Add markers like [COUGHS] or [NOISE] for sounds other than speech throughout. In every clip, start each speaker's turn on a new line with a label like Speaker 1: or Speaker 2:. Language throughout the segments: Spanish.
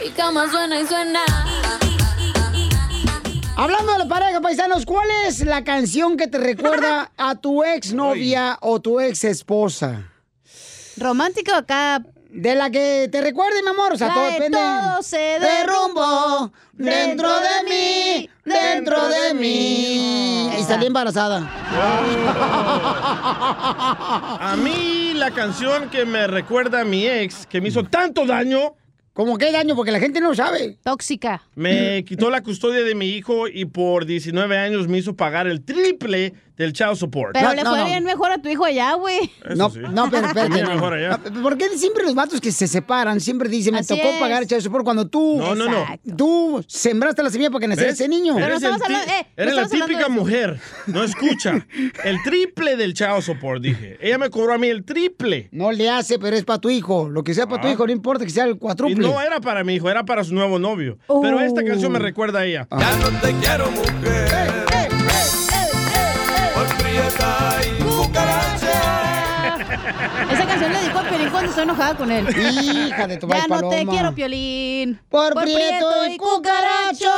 Speaker 1: Mi cama suena y suena.
Speaker 2: Hablando de la pareja, paisanos, ¿cuál es la canción que te recuerda a tu ex novia o tu ex esposa?
Speaker 3: ¿Romántico acá?
Speaker 2: De la que te recuerde, mi amor. O sea, todo
Speaker 3: de
Speaker 2: depende.
Speaker 3: todo se
Speaker 2: derrumbó dentro de mí, dentro de mí. Y salí embarazada.
Speaker 4: A mí la canción que me recuerda a mi ex, que me hizo tanto daño.
Speaker 2: ¿Cómo qué daño? Porque la gente no sabe.
Speaker 3: Tóxica.
Speaker 4: Me quitó la custodia de mi hijo y por 19 años me hizo pagar el triple del child support.
Speaker 3: Pero le fue bien mejor a tu hijo allá, güey.
Speaker 2: No, no, pero [LAUGHS] espérate.
Speaker 4: Bien
Speaker 2: no.
Speaker 4: mejor allá.
Speaker 2: No, ¿Por qué siempre los vatos que se separan siempre dicen, me
Speaker 3: Así
Speaker 2: tocó
Speaker 3: es.
Speaker 2: pagar el child support cuando tú...
Speaker 4: No, no, no.
Speaker 2: Tú sembraste la semilla para que ese niño.
Speaker 4: Eres, el ti-
Speaker 3: eh,
Speaker 4: eres la típica mujer. No escucha. [LAUGHS] El triple del child support, dije. Ella me cobró a mí el triple.
Speaker 2: No le hace, pero es para tu hijo. Lo que sea para tu hijo, no importa que sea el
Speaker 4: Y no era para mi hijo, era para su nuevo novio. Pero esta canción me recuerda a ella.
Speaker 2: Ya
Speaker 4: no te quiero, mujer.
Speaker 1: Por prieta y cucaracha. [LAUGHS]
Speaker 3: Esa canción le dedicó a Piolín cuando estoy enojada con él.
Speaker 2: Hija de tu
Speaker 3: Ya no te quiero, Piolín.
Speaker 2: Por, prieto y cucaracho.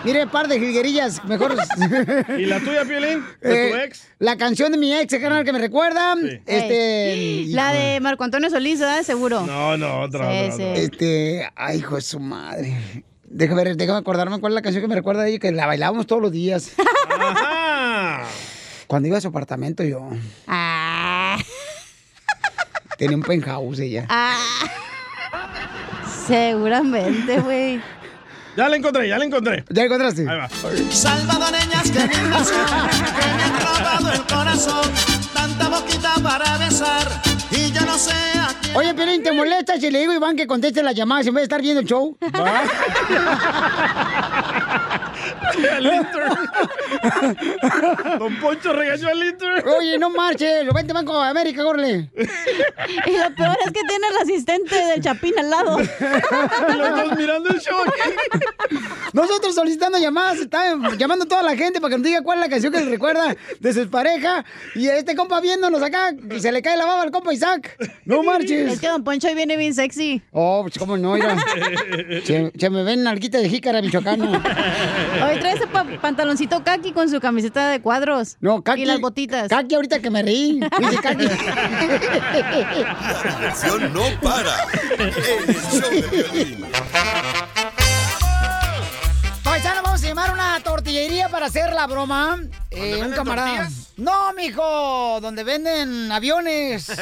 Speaker 2: [LAUGHS] Mire, par de jilguerillas, mejor. [LAUGHS]
Speaker 4: ¿Y la tuya, Piolín? ¿De tu
Speaker 2: Eh,
Speaker 4: ex?
Speaker 2: La canción de mi ex, carnal, que me recuerda. Este.
Speaker 3: La de Marco Antonio Solís, ¿verdad? Seguro.
Speaker 4: No, no, otra,
Speaker 3: Sí,
Speaker 4: otra,
Speaker 3: sí.
Speaker 4: otra.
Speaker 2: Este. Ay, hijo de su madre. Déjame, ver, déjame acordarme cuál es la canción que me recuerda a ella, que la bailábamos todos los días.
Speaker 4: Ajá.
Speaker 2: Cuando iba a su apartamento, yo.
Speaker 3: Ah.
Speaker 2: Tenía un penthouse ella.
Speaker 3: Ah. Seguramente, güey.
Speaker 4: Ya la encontré, ya la encontré.
Speaker 2: ¿Ya la encontraste?
Speaker 4: Ahí va.
Speaker 1: Salvadoreñas que me han robado el corazón. Tanta boquita para besar y yo no sé a quién.
Speaker 2: Oye, Pelín, ¿te molesta si le digo a Iván que conteste las llamadas en vez de estar viendo el show? [LAUGHS]
Speaker 4: Al intern. [LAUGHS] Don Poncho regañó al intern.
Speaker 2: Oye, no marches, vente Banco de América, córrele.
Speaker 3: Y lo peor es que tiene el asistente del Chapín al lado. [LAUGHS]
Speaker 4: Los dos mirando el show.
Speaker 2: Nosotros solicitando llamadas, está llamando a toda la gente para que nos diga cuál es la canción que les recuerda de su pareja. Y este compa viéndonos acá, se le cae la baba al compa Isaac. No marches.
Speaker 3: Es que Don Poncho hoy viene bien sexy.
Speaker 2: Oh, pues cómo no, mira. [LAUGHS] Se, se me ven nalguita de jícara michoacana.
Speaker 3: Hoy trae ese pa- pantaloncito kaki con su camiseta de cuadros.
Speaker 2: No, kaki.
Speaker 3: Y las botitas.
Speaker 2: Kaki ahorita que me reí. Dice kaki.
Speaker 5: La diversión no para. En el show de violín.
Speaker 2: Paisano, vamos a llamar a una tortillería para hacer la broma. Eh, un camarada. No, mijo, donde venden aviones. [LAUGHS]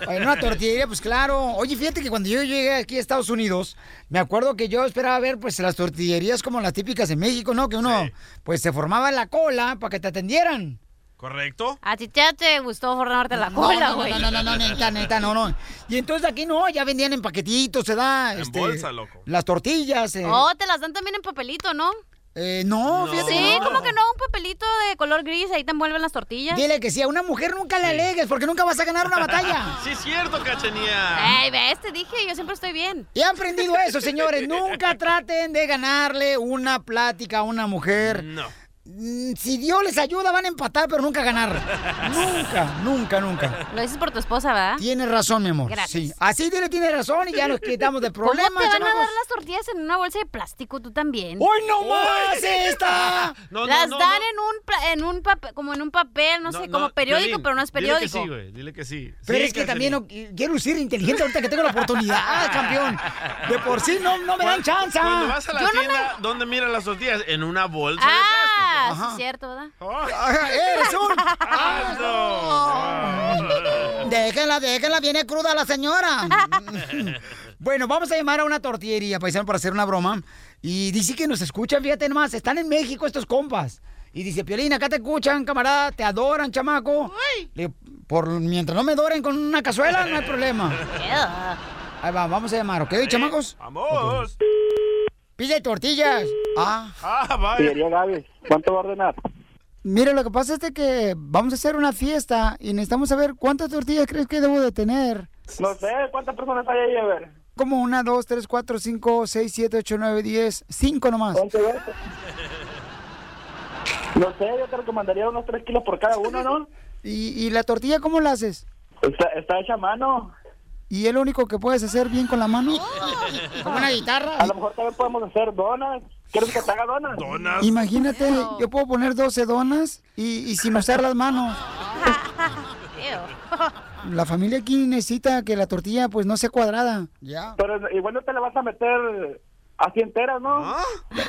Speaker 2: En una tortillería, pues claro. Oye, fíjate que cuando yo llegué aquí a Estados Unidos, me acuerdo que yo esperaba ver pues las tortillerías como las típicas en México, ¿no? Que uno pues se formaba en la cola para que te atendieran.
Speaker 4: ¿Correcto?
Speaker 3: A ti ya te gustó formarte la
Speaker 2: No,
Speaker 3: cola,
Speaker 2: no,
Speaker 3: güey.
Speaker 2: no, no, no, no, neta, neta, no, no. Y entonces aquí no, ya vendían en paquetitos, se da.
Speaker 4: En
Speaker 2: este,
Speaker 4: bolsa, loco.
Speaker 2: Las tortillas. eh.
Speaker 3: Oh, te las dan también en papelito, ¿no?
Speaker 2: Eh, no, fíjate.
Speaker 3: Sí,
Speaker 2: que no.
Speaker 3: como que no, un papelito de color gris, ahí te envuelven las tortillas.
Speaker 2: Dile que sí, a una mujer nunca le alegues porque nunca vas a ganar una batalla. [LAUGHS]
Speaker 4: Sí, es cierto, cachenía.
Speaker 3: Ey, ves, te dije, yo siempre estoy bien.
Speaker 2: Y han aprendido eso, señores. Nunca [LAUGHS] traten de ganarle una plática a una mujer.
Speaker 4: No.
Speaker 2: Mm, si Dios les ayuda, van a empatar, pero nunca ganar. [LAUGHS] nunca, nunca, nunca.
Speaker 3: Lo dices por tu esposa, ¿verdad?
Speaker 2: Tienes razón, mi amor.
Speaker 3: Gracias.
Speaker 2: Sí. Así dile, tiene razón y ya nos quitamos de [LAUGHS]
Speaker 3: ¿Cómo te
Speaker 2: problemas,
Speaker 3: van a dar las tortillas en una bolsa de plástico? Tú también.
Speaker 2: ¡Hoy no más esta! [LAUGHS]
Speaker 4: No, no,
Speaker 3: las
Speaker 4: no,
Speaker 3: dan
Speaker 4: no.
Speaker 3: en un en un papel, como en un papel, no, sé, como periódico,
Speaker 4: Piolín,
Speaker 3: pero no es
Speaker 4: Dile que
Speaker 3: periódico.
Speaker 4: sí, güey. Dile que sí.
Speaker 2: Pero
Speaker 4: Sí,
Speaker 2: es que también no, quiero lucir inteligente ahorita que tengo la oportunidad, campeón. De por sí no, no me dan chance.
Speaker 4: Cuando vas a la
Speaker 3: Yo no
Speaker 4: tienda, ¿dónde miran las tortillas? En una bolsa de
Speaker 3: ah, sí
Speaker 2: Ajá.
Speaker 3: es cierto, ¿verdad?
Speaker 2: Ajá, ¡Eres un!
Speaker 4: ¡Ah,
Speaker 2: Déjenla, déjenla, viene cruda la señora. [LAUGHS] bueno, vamos a llamar a una tortillería, paisano, para hacer una broma. Y dice que nos escuchan, fíjate nomás, están en México estos compas. Y dice, Piolín, acá te escuchan, camarada, te adoran, chamaco. Le- por mientras no me adoren con una cazuela, no hay problema. [LAUGHS] Ahí va, vamos a llamar, ¿ok, chamacos?
Speaker 4: ¡Vamos!
Speaker 2: Pide tortillas. Ah.
Speaker 4: ¡Ah, vaya!
Speaker 6: Gaby, ¿cuánto va a ordenar?
Speaker 2: Mire, lo que pasa es de que vamos a hacer una fiesta y necesitamos saber cuántas tortillas crees que debo de tener.
Speaker 6: No sé, ¿cuántas personas hay ahí? A ver.
Speaker 2: Como una, dos, tres, cuatro, cinco, seis, siete, ocho, nueve, diez, cinco nomás.
Speaker 6: ¿Cuánto es? No sé, yo te recomendaría unos 3 kilos por cada uno, ¿no? [LAUGHS]
Speaker 2: ¿Y, y la tortilla cómo la haces?
Speaker 6: Está, está hecha a mano.
Speaker 2: ¿Y es lo único que puedes hacer bien con la mano? ¿Como una guitarra?
Speaker 6: A lo mejor también podemos hacer donas. ¿Quieres que te haga donas?
Speaker 4: Donas.
Speaker 2: Imagínate, yo puedo poner 12 donas y, y sin usar las manos. [LAUGHS] La familia aquí necesita que la tortilla pues no sea cuadrada. Ya.
Speaker 6: Pero igual no te la vas a meter así entera, ¿no?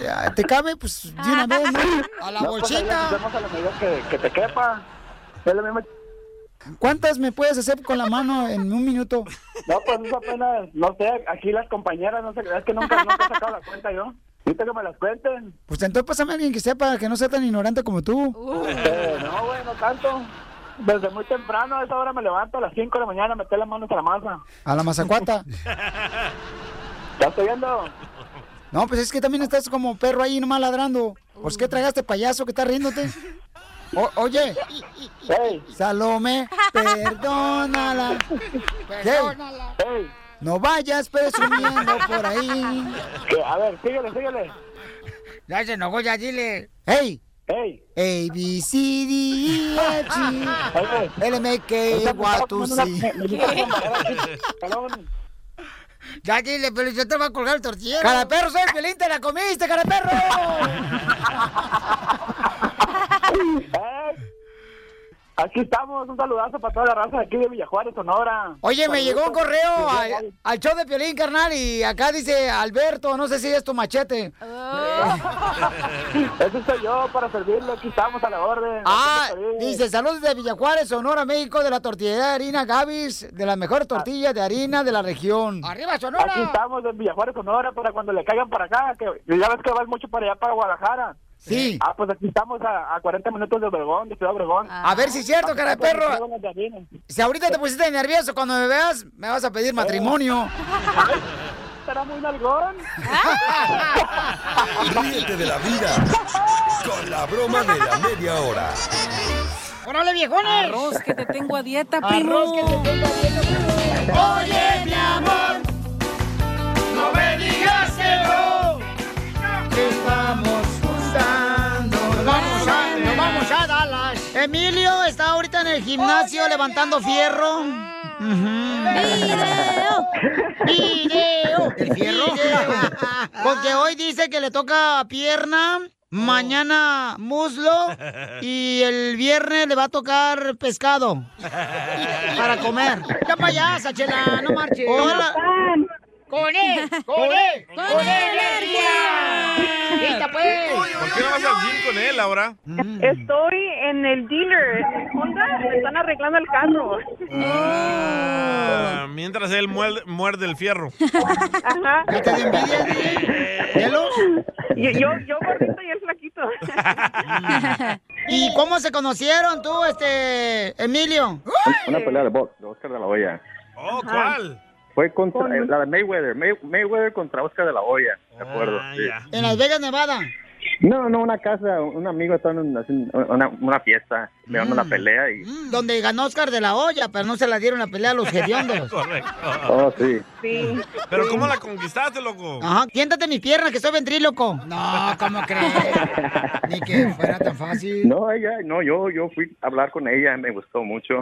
Speaker 2: Ya, ¿Te cabe? Pues de una vez, ¿no? [LAUGHS] A la
Speaker 6: No, pues la
Speaker 2: bolsita.
Speaker 6: hacemos a la medida que, que te quepa. Es lo mismo.
Speaker 2: ¿Cuántas me puedes hacer con la mano en un minuto?
Speaker 6: No, pues eso apenas, no sé, aquí las compañeras, no sé, es que nunca, nunca he sacado la cuenta yo. Ahorita que me las cuenten.
Speaker 2: Pues entonces pásame a alguien que sepa, que no sea tan ignorante como tú.
Speaker 6: Eh, no, güey, no tanto. Desde muy temprano, a esa hora me levanto a las 5 de la mañana a meter las manos a la masa.
Speaker 2: A la mazacuata.
Speaker 6: ¿Ya estoy viendo?
Speaker 2: No, pues es que también estás como perro ahí nomás ladrando. Pues qué tragaste payaso que estás riéndote. O- oye,
Speaker 6: Hey,
Speaker 2: Salome, perdónala.
Speaker 7: Perdónala.
Speaker 6: hey,
Speaker 2: No vayas presumiendo por ahí.
Speaker 6: a ver, síguele, síguele.
Speaker 2: Ya se enojó, ya dile. Hey,
Speaker 6: Hey,
Speaker 2: A, B, C, D, E, F, G. L, M, K, Y, C.
Speaker 6: Perdón.
Speaker 2: Ya dile, pero yo te voy a colgar el tortillero. Cara perro, soy feliz, te la comiste, cara perro. [LAUGHS]
Speaker 6: Eh, Aquí estamos, un saludazo para toda la raza de aquí de Villajuárez, Sonora.
Speaker 2: Oye, me llegó un correo al, al show de Piolín, carnal, y acá dice Alberto, no sé si es tu machete. [LAUGHS] [LAUGHS]
Speaker 6: Ese soy yo para servirle, aquí estamos a la orden.
Speaker 2: Ah,
Speaker 6: Aquí
Speaker 2: dice, saludos de Villajuárez, Sonora, México, de la tortillería de harina Gavis, de las mejores tortillas de harina de la región. ¡Arriba,
Speaker 6: Aquí
Speaker 2: Sonora!
Speaker 6: estamos en Villajuárez, Sonora, para cuando le caigan para acá, que ya ves que vas mucho para allá, para Guadalajara.
Speaker 2: Sí.
Speaker 6: Ah, pues aquí estamos a, a 40 minutos de Obregón, de Ciudad Obregón.
Speaker 2: A ver si es cierto, cara de perro. Si ahorita te pusiste nervioso, cuando me veas, me vas a pedir matrimonio. [LAUGHS]
Speaker 6: Estará muy nalgón. [LAUGHS]
Speaker 5: Ríete de la vida con la broma de la media hora.
Speaker 2: ¡Órale, viejones!
Speaker 8: Arroz que te tengo a dieta,
Speaker 2: Arroz
Speaker 8: primo.
Speaker 2: que te tengo a dieta, primo.
Speaker 1: Oye, mi amor, no me digas que no.
Speaker 2: Que estamos juntando. Nos vamos a, nos vamos a Dallas. Emilio está ahorita en el gimnasio levantando fierro. ¡Video! ¡Video! [LAUGHS] ¿El fierro? Porque hoy dice que le toca pierna, mañana muslo y el viernes le va a tocar pescado [LAUGHS] para comer. Ya payasa, chela, no marches. Hola. ¡Con él! ¡Con él! ¡Con energía! ¡Quita, pues!
Speaker 4: ¿Por qué no vas al gym con él ahora?
Speaker 9: Estoy en el dealer, en el Honda, me están arreglando el carro.
Speaker 4: Ah, mientras él muerde, muerde el fierro.
Speaker 9: Ajá.
Speaker 2: ¿Qué te envidia.
Speaker 9: Yo, yo, yo gordito y él flaquito. [LAUGHS]
Speaker 2: ¿Y cómo se conocieron tú, este, Emilio?
Speaker 6: Una pelea de box, de Oscar de la Hoya.
Speaker 4: Oh, ¿cuál?
Speaker 6: Fue contra eh, la de Mayweather, May- Mayweather contra Oscar de la Hoya, de acuerdo.
Speaker 4: Ah,
Speaker 6: sí.
Speaker 4: ya.
Speaker 2: En Las Vegas, Nevada.
Speaker 8: No, no, una casa, un amigo está en una, una, una fiesta, le dando una
Speaker 2: Mm.
Speaker 8: pelea y...
Speaker 2: Donde ganó Oscar de la olla, pero no se la dieron la pelea a los hediondos. [LAUGHS]
Speaker 4: Correcto.
Speaker 8: Oh, sí.
Speaker 9: Sí.
Speaker 4: Pero ¿cómo la conquistaste, loco?
Speaker 2: Ajá, siéntate en mis piernas, que soy ventríloco. No, ¿cómo crees? [LAUGHS] Ni que fuera tan fácil.
Speaker 8: No, ella, no, yo, yo fui a hablar con ella, me gustó mucho.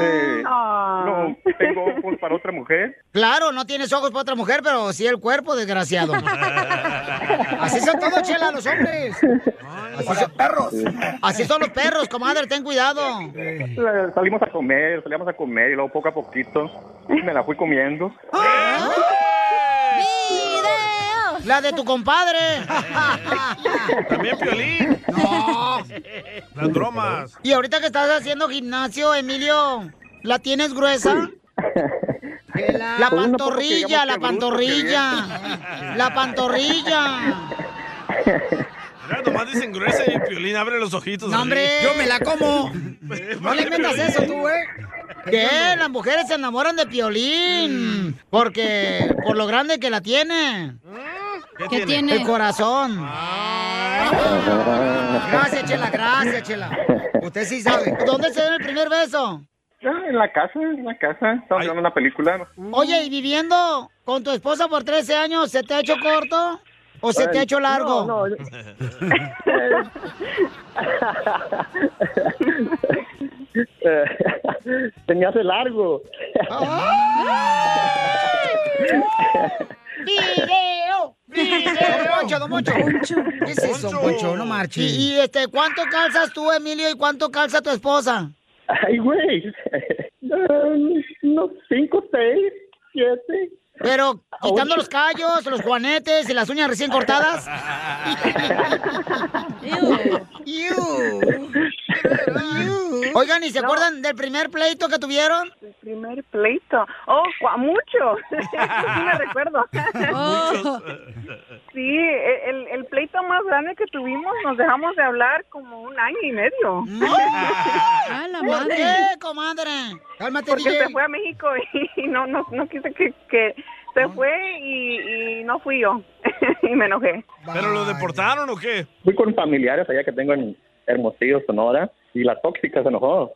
Speaker 8: Eh,
Speaker 9: Ah.
Speaker 8: no, tengo ojos para otra mujer.
Speaker 2: Claro, no tienes ojos para otra mujer, pero sí el cuerpo, desgraciado. [LAUGHS] Así son todos, chela, los hombres. [LAUGHS] Así son perros. Así son los perros, comadre, ten cuidado.
Speaker 8: Salimos a comer, salíamos a comer y luego poco a poquito me la fui comiendo.
Speaker 2: La de tu compadre. [LAUGHS]
Speaker 4: También Piolín.
Speaker 2: No.
Speaker 4: Las bromas.
Speaker 2: Y ahorita que estás haciendo gimnasio, Emilio, ¿la tienes gruesa? [LAUGHS] La pantorrilla, la pantorrilla. La pantorrilla.
Speaker 4: Mira, nomás dicen gruesa y Piolín abre los ojitos.
Speaker 2: No, hombre, yo me la como. [LAUGHS] No le inventas eso tú, güey. ¿Qué? Las mujeres se enamoran de Piolín. Porque, por lo grande que la tiene.
Speaker 3: ¿Qué tiene?
Speaker 2: El corazón. Gracias, Chela, gracias, Chela. Usted sí sabe. ¿Dónde se dio el primer beso?
Speaker 8: Ah, en la casa, en la casa, estamos viendo una película.
Speaker 2: Oye, ¿y viviendo con tu esposa por 13 años, se te ha hecho corto? ¿O se te ha hecho largo?
Speaker 8: No, no. [LAUGHS] Se me hace largo.
Speaker 2: ¡Video! ¡Video! Don Poncho, don Poncho. ¿Qué es eso, don Poncho? No marches. ¿Y, y, este, cuánto calzas tú, Emilio, y cuánto calza tu esposa?
Speaker 8: Ay, güey. [LAUGHS] Um, Unos cinco, seis, siete.
Speaker 2: Pero, quitando
Speaker 8: Ocho.
Speaker 2: los callos, los juanetes y las uñas recién cortadas. Iu. Oigan, ¿y se acuerdan del primer pleito que tuvieron?
Speaker 9: El primer pleito. Oh, mucho. [LAUGHS] sí me recuerdo. Sí, e, el, el pleito más grande que tuvimos, nos dejamos de hablar como un año y medio.
Speaker 2: ¡Ah, [LAUGHS] la ¿Por qué, comadre? Cálmate,
Speaker 9: Porque
Speaker 2: DJ.
Speaker 9: se fue a México y no, no, no quise que, que se fue y, y no fui yo. [LAUGHS] y me enojé.
Speaker 4: ¿Pero lo deportaron o qué?
Speaker 8: Fui con familiares allá que tengo en Hermosillo, Sonora, y la tóxica se enojó.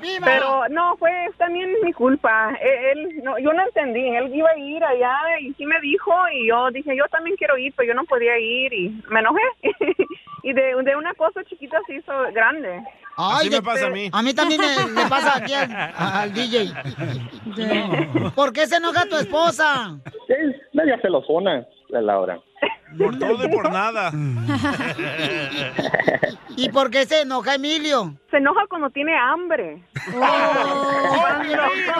Speaker 3: ¡Viva!
Speaker 9: Pero no, fue también mi culpa. E- Él, no, yo no entendí. Él iba a ir allá y sí me dijo y yo dije, yo también quiero ir, pero yo no podía ir y me enojé. [LAUGHS] y de, de una cosa chiquita se hizo grande.
Speaker 2: Ay, de- A mí también me, me pasa aquí al, [LAUGHS] al DJ. ¿Por qué se enoja tu esposa?
Speaker 8: Es media celosona, la Laura.
Speaker 4: Por todo y por nada. [LAUGHS]
Speaker 2: ¿Y por qué se enoja Emilio?
Speaker 9: Se enoja cuando tiene hambre. [LAUGHS]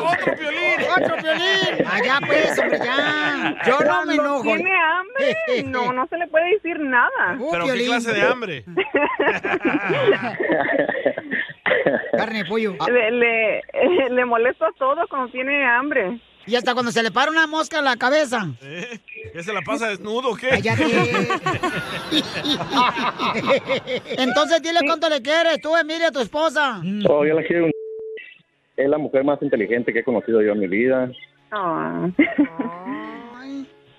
Speaker 2: ¡Otro piolín! ¡Otro piolín! Allá pues, hombre, ya. Yo no me enojo.
Speaker 9: tiene hambre, no, no se le puede decir nada.
Speaker 4: ¿Pero qué clase de hambre? [LAUGHS]
Speaker 2: Carne pollo.
Speaker 9: Le, le, le molesto a todo cuando tiene hambre.
Speaker 2: Y hasta cuando se le para una mosca en la cabeza.
Speaker 4: ¿Eh? ¿Ya se la pasa desnudo o qué?
Speaker 2: Cállate. [LAUGHS] Entonces dile cuánto le quieres tú, Emilia, a tu esposa.
Speaker 8: Oh, yo la quiero. [LAUGHS] Es la mujer más inteligente que he conocido yo en mi vida.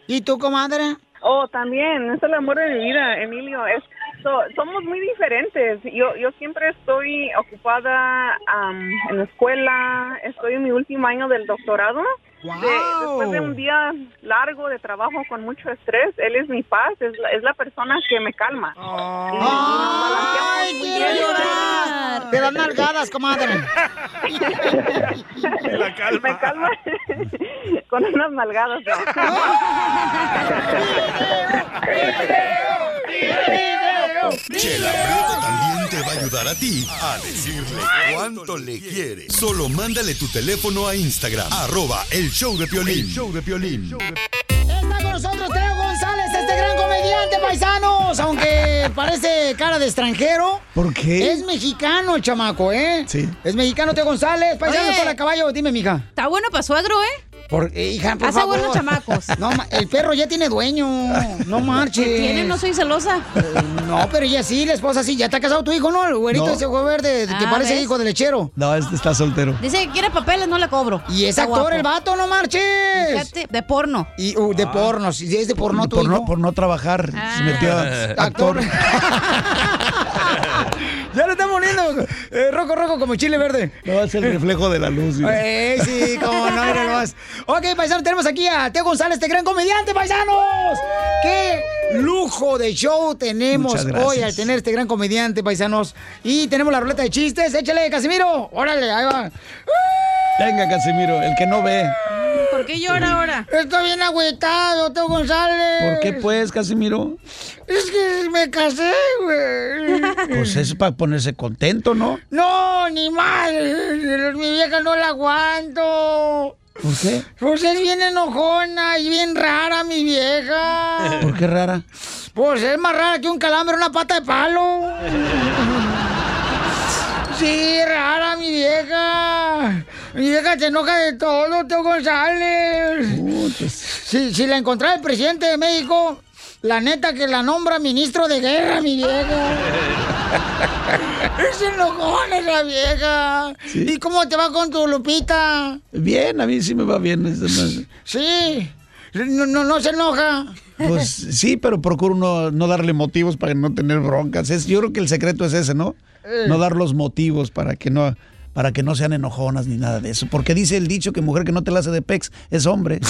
Speaker 2: ¿Y tú, comadre?
Speaker 9: Oh, también, es el amor de mi vida, Emilio. Es, so- somos muy diferentes. Yo, yo siempre estoy ocupada en la escuela, estoy en mi último año del doctorado. De- después de un día largo de trabajo con mucho estrés, él es mi paz, es la, es la persona que me calma.
Speaker 2: ¡Ay, quiero llorar! Te dan nalgadas, comadre. [LAUGHS]
Speaker 9: Me calma [LAUGHS] con unas nalgadas. ¿no? [LAUGHS]
Speaker 5: Chela Prieto también te va a ayudar a ti a decirle cuánto le quiere. Solo mándale tu teléfono a Instagram, arroba el show de Piolín. El show de Piolín.
Speaker 2: Está con nosotros Teo González, este gran comediante, paisanos. Aunque parece cara de extranjero.
Speaker 10: ¿Por qué?
Speaker 2: Es mexicano el chamaco, ¿eh? Sí. Es mexicano Teo González. Paisano
Speaker 3: Oye.
Speaker 2: con la caballo. Dime, mija.
Speaker 3: Está bueno para suegro, ¿eh?
Speaker 2: Por, eh, hija, por
Speaker 3: Hace
Speaker 2: favor.
Speaker 3: buenos chamacos.
Speaker 2: No, el perro ya tiene dueño. No marches.
Speaker 3: ¿Qué tiene? No soy celosa.
Speaker 2: Eh, No, pero ella sí, la esposa sí. ¿Ya te ha casado tu hijo, no? El güerito
Speaker 10: No.
Speaker 2: ese juego verde que
Speaker 3: Ah,
Speaker 2: parece
Speaker 3: ¿ves?
Speaker 2: hijo de lechero.
Speaker 10: No, este está soltero.
Speaker 3: Dice que quiere papeles, no le cobro.
Speaker 2: Y es
Speaker 3: Está
Speaker 2: actor
Speaker 3: guapo.
Speaker 2: el vato, no marches.
Speaker 3: Fíjate, de porno.
Speaker 2: Y uh, de porno, si es de porno tu
Speaker 10: por,
Speaker 2: hijo.
Speaker 10: no, por no trabajar, se metió a actor. [LAUGHS] [LAUGHS]
Speaker 2: ya le están poniendo eh, rojo, rojo como chile verde.
Speaker 10: No, es el reflejo de la luz.
Speaker 2: Eh, sí, como no, mira nomás. Ok, paisanos, tenemos aquí a Teo González, este gran comediante, paisanos. ¡Qué lujo de show tenemos hoy al tener este gran comediante, paisanos! Y tenemos la ruleta de chistes. Échale, Casimiro. Órale, ahí va.
Speaker 10: Venga, Casimiro, el que no ve.
Speaker 3: ¿Por qué llora ahora?
Speaker 2: Estoy bien agüitado, Teo González.
Speaker 10: ¿Por qué pues, Casimiro?
Speaker 2: Es que me casé, güey.
Speaker 10: Pues es para ponerse contento, ¿no?
Speaker 2: No, ni mal. Mi vieja no la aguanto.
Speaker 10: ¿Por qué?
Speaker 2: Pues es bien enojona y bien rara mi vieja.
Speaker 10: ¿Por qué rara?
Speaker 2: Pues es más rara que un calambre, una pata de palo. [LAUGHS] Sí, rara mi vieja. Mi vieja se enoja de todo, Teo González. Si, si la encontrara el presidente de México, la neta que la nombra ministro de guerra, mi vieja. [LAUGHS] Es enojona esa vieja. ¿Y cómo te va con tu Lupita?
Speaker 10: Bien, a mí sí me va bien.
Speaker 2: Sí. No, no, no se enoja.
Speaker 10: Pues sí, pero procuro no, no darle motivos para no tener broncas. Es, yo creo que el secreto es ese, ¿no?
Speaker 2: Eh.
Speaker 10: No dar los motivos para que no para que no sean enojonas ni nada de eso. Porque dice el dicho que mujer que no te la hace de pex es hombre. [LAUGHS]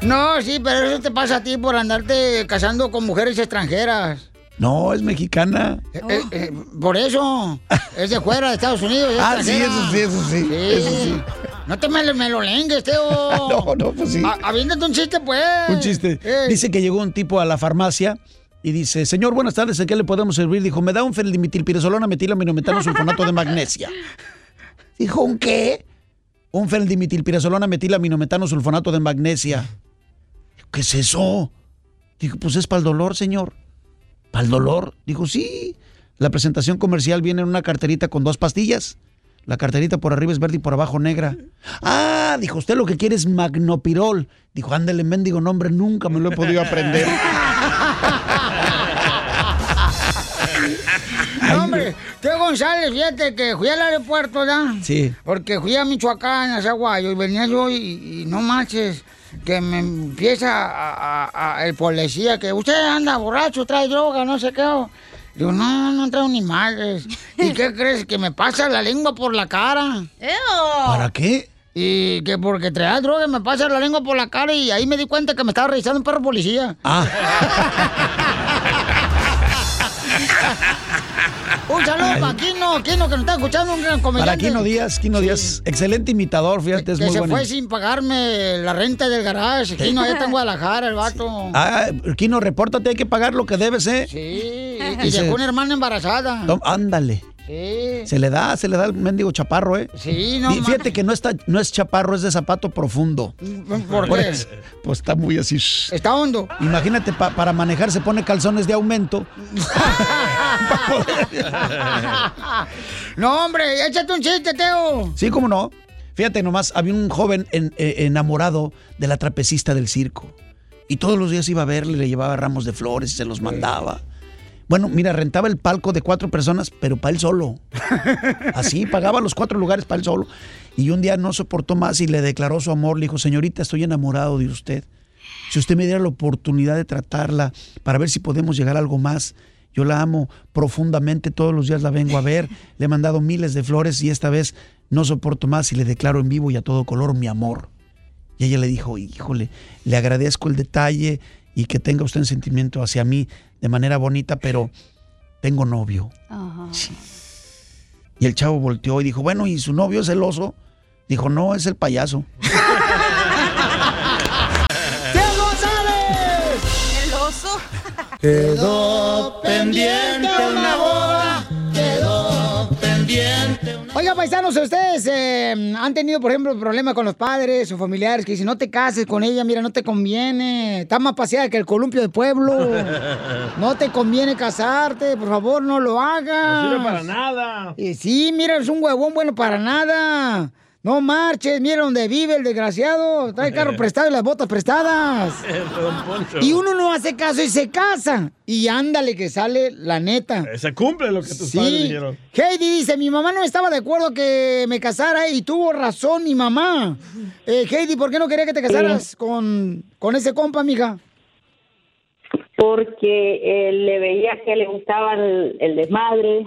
Speaker 2: No, sí, pero eso te pasa a ti por andarte casando con mujeres extranjeras.
Speaker 10: No, es mexicana.
Speaker 2: Eh, eh, eh, por eso. Es de fuera, de Estados Unidos. es
Speaker 10: Ah, sí, eso sí, eso sí, eso sí.
Speaker 2: No te me, me lo lengues, Teo. [LAUGHS]
Speaker 10: No, no, pues sí.
Speaker 2: Aviéntate un chiste, pues.
Speaker 10: Un chiste. Dice que llegó un tipo a la farmacia y dice, señor, buenas tardes, ¿en qué le podemos servir? Dijo, me da un feldimitilpiresolona metilaminometano [LAUGHS] sulfonato de magnesia. Dijo, ¿un qué? Un feldimitilpiresolona metilaminometano sulfonato de magnesia. ¿Qué es eso? Dijo, pues es para el dolor, señor. ¿Para el dolor? Dijo, sí. La presentación comercial viene en una carterita con dos pastillas. La carterita por arriba es verde y por abajo negra. Ah, dijo, usted lo que quiere es magnopirol. Dijo, ándele, mendigo nombre, nunca me lo he podido aprender. [LAUGHS]
Speaker 2: No, hombre, Teo González, fíjate que fui al aeropuerto, ¿ya?
Speaker 10: Sí.
Speaker 2: Porque fui a Michoacán, a Zaguayo, y venía yo y, y no manches, que me empieza a, a- a- el policía que usted anda borracho, trae droga, no sé qué. Digo, no, no traigo ni madres. ¿Y qué [LAUGHS] crees? Que me pasa la lengua por la cara.
Speaker 10: ¿Para qué?
Speaker 2: Y que porque traía droga me pasa la lengua por la cara y ahí me di cuenta que me estaba revisando un perro policía.
Speaker 10: Ah. [LAUGHS] [LAUGHS]
Speaker 2: Un saludo para Kino, Kino que nos está escuchando, un gran comediante.
Speaker 10: Para Quino Díaz, Quino Díaz, excelente imitador, fíjate, es
Speaker 2: que
Speaker 10: muy
Speaker 2: se
Speaker 10: bueno.
Speaker 2: fue sin pagarme la renta del garage. Kino, allá está en Guadalajara, el vato.
Speaker 10: Ah, Quino, repórtate, hay que pagar lo que debes, ¿eh?
Speaker 2: Sí, y
Speaker 10: Dice-
Speaker 2: dejó una hermana embarazada.
Speaker 10: Tom- ándale.
Speaker 2: Sí.
Speaker 10: Se le da, se le da el mendigo chaparro, ¿eh?
Speaker 2: Sí, no
Speaker 10: Y Fíjate que no está, no es chaparro, es de zapato profundo.
Speaker 2: ¿Por qué?
Speaker 10: eso, pues está muy así.
Speaker 2: Está hondo.
Speaker 10: Imagínate, pa- para manejar se pone calzones de aumento. [LAUGHS]
Speaker 2: no, hombre, échate un chiste, Teo.
Speaker 10: Sí, cómo no. Fíjate nomás, había un joven en- eh, enamorado de la trapecista del circo. Y todos los días iba a verle, le llevaba ramos de flores y se los mandaba. Bueno, mira, rentaba el palco de cuatro personas, pero para él solo. [LAUGHS] Así, pagaba los cuatro lugares para él solo. Y un día no soportó más y le declaró su amor. Le dijo, señorita, estoy enamorado de usted. Si usted me diera la oportunidad de tratarla para ver si podemos llegar a algo más. Yo la amo profundamente, todos los días la vengo a ver, le he mandado miles de flores y esta vez no soporto más y le declaro en vivo y a todo color mi amor. Y ella le dijo, híjole, le agradezco el detalle y que tenga usted un sentimiento hacia mí de manera bonita, pero tengo novio. Y el chavo volteó y dijo, bueno, ¿y su novio es el oso? Dijo, no, es el payaso. [LAUGHS]
Speaker 1: Quedó pendiente una
Speaker 2: Oiga, paisanos, ustedes eh, han tenido, por ejemplo, problemas con los padres o familiares que dicen, no te cases con ella, mira, no te conviene. Está más paseada que el columpio de pueblo. [LAUGHS] No te conviene casarte, por favor, no lo hagas.
Speaker 4: No sirve para nada.
Speaker 2: Y sí, mira, es un huevón bueno para nada. No marches, mira dónde vive el desgraciado. Trae carro prestado y las botas prestadas. [LAUGHS] Y uno no hace caso y se casa. Y ándale que sale la neta.
Speaker 4: Se cumple lo que tus padres
Speaker 2: Sí.
Speaker 4: dijeron.
Speaker 2: Heidi dice, mi mamá no estaba de acuerdo que me casara y tuvo razón mi mamá. Eh, Heidi, ¿por qué no quería que te casaras con, con ese compa, amiga?
Speaker 11: porque eh, le veía que le gustaba el, el desmadre,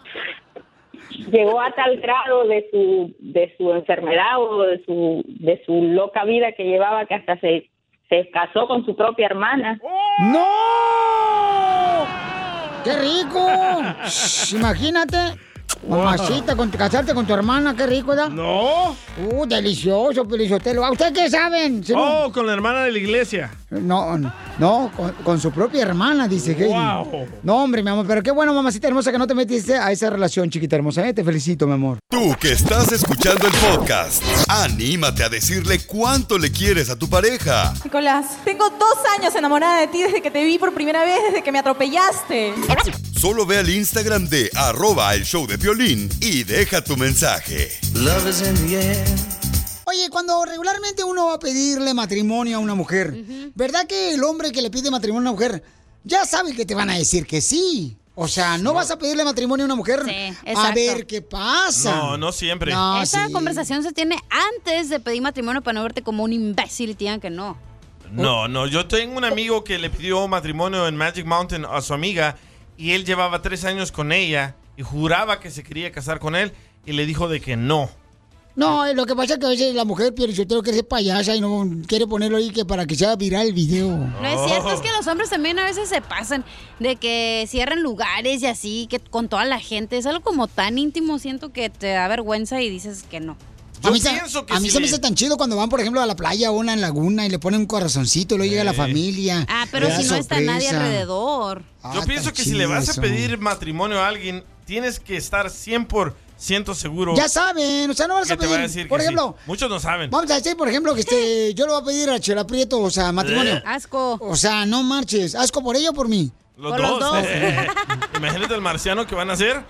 Speaker 11: Llegó a tal grado de su, de su enfermedad o de su, de su loca vida que llevaba que hasta se, se casó con su propia hermana.
Speaker 2: ¡No! ¡Qué rico! Imagínate. Mamacita, con, casarte con tu hermana, qué rico, ¿verdad?
Speaker 4: No.
Speaker 2: Uh, delicioso, Pelizotelo. ¿A ustedes qué saben? Si no-
Speaker 4: Oh, con la hermana de la iglesia.
Speaker 2: No, no, con, con su propia hermana, dice Heidi.
Speaker 4: Wow.
Speaker 2: No, hombre, mi amor, pero qué bueno, mamacita hermosa, que no te metiste a esa relación, chiquita hermosa. ¿eh? Te felicito, mi amor.
Speaker 5: Tú que estás escuchando el podcast, anímate a decirle cuánto le quieres a tu pareja.
Speaker 12: Nicolás, tengo dos años enamorada de ti desde que te vi por primera vez, desde que me atropellaste.
Speaker 5: Solo ve al Instagram de arroba el show de violín y deja tu mensaje.
Speaker 2: Oye, cuando regularmente uno va a pedirle matrimonio a una mujer, ¿verdad que el hombre que le pide matrimonio a una mujer ya sabe que te van a decir que sí? O sea, no vas a pedirle matrimonio a una mujer a
Speaker 3: exacto.
Speaker 2: ver qué pasa.
Speaker 4: No, no siempre.
Speaker 2: No,
Speaker 3: Esa
Speaker 2: sí.
Speaker 3: conversación se tiene antes de pedir matrimonio para no verte como un imbécil y te digan que no.
Speaker 4: No, no, yo tengo un amigo que le pidió matrimonio en Magic Mountain a su amiga y él llevaba tres años con ella y juraba que se quería casar con él y le dijo de que no.
Speaker 2: No, eh, lo que pasa es que a veces la mujer Pierichotero quiere ser payasa y no quiere ponerlo ahí que para que sea viral el video.
Speaker 3: No es cierto, es que los hombres también a veces se pasan de que cierran lugares y así, que con toda la gente. Es algo como tan íntimo, siento que te da vergüenza y dices que no.
Speaker 2: A mí, se- a mí se me hace tan chido cuando van, por ejemplo, a la playa o una en laguna y le ponen un corazoncito y luego llega la familia.
Speaker 3: Ah, pero si no está nadie alrededor.
Speaker 4: Yo
Speaker 2: Ah,
Speaker 4: pienso
Speaker 2: está
Speaker 4: que si le vas a pedir matrimonio a alguien, tienes que estar 100% seguro.
Speaker 2: Ya saben, o sea, no vas a pedir,
Speaker 4: a decir
Speaker 2: por
Speaker 4: sí.
Speaker 2: ejemplo,
Speaker 4: Muchos no saben.
Speaker 2: Vamos a decir, por ejemplo, que este, yo le voy a pedir a Chela Prieto, o sea, matrimonio.
Speaker 3: Asco.
Speaker 2: O sea, no marches. ¿Asco por ella o por mí?
Speaker 4: Los
Speaker 2: Por
Speaker 4: dos.
Speaker 2: los dos. [LAUGHS]
Speaker 4: Imagínate el marciano que van a hacer.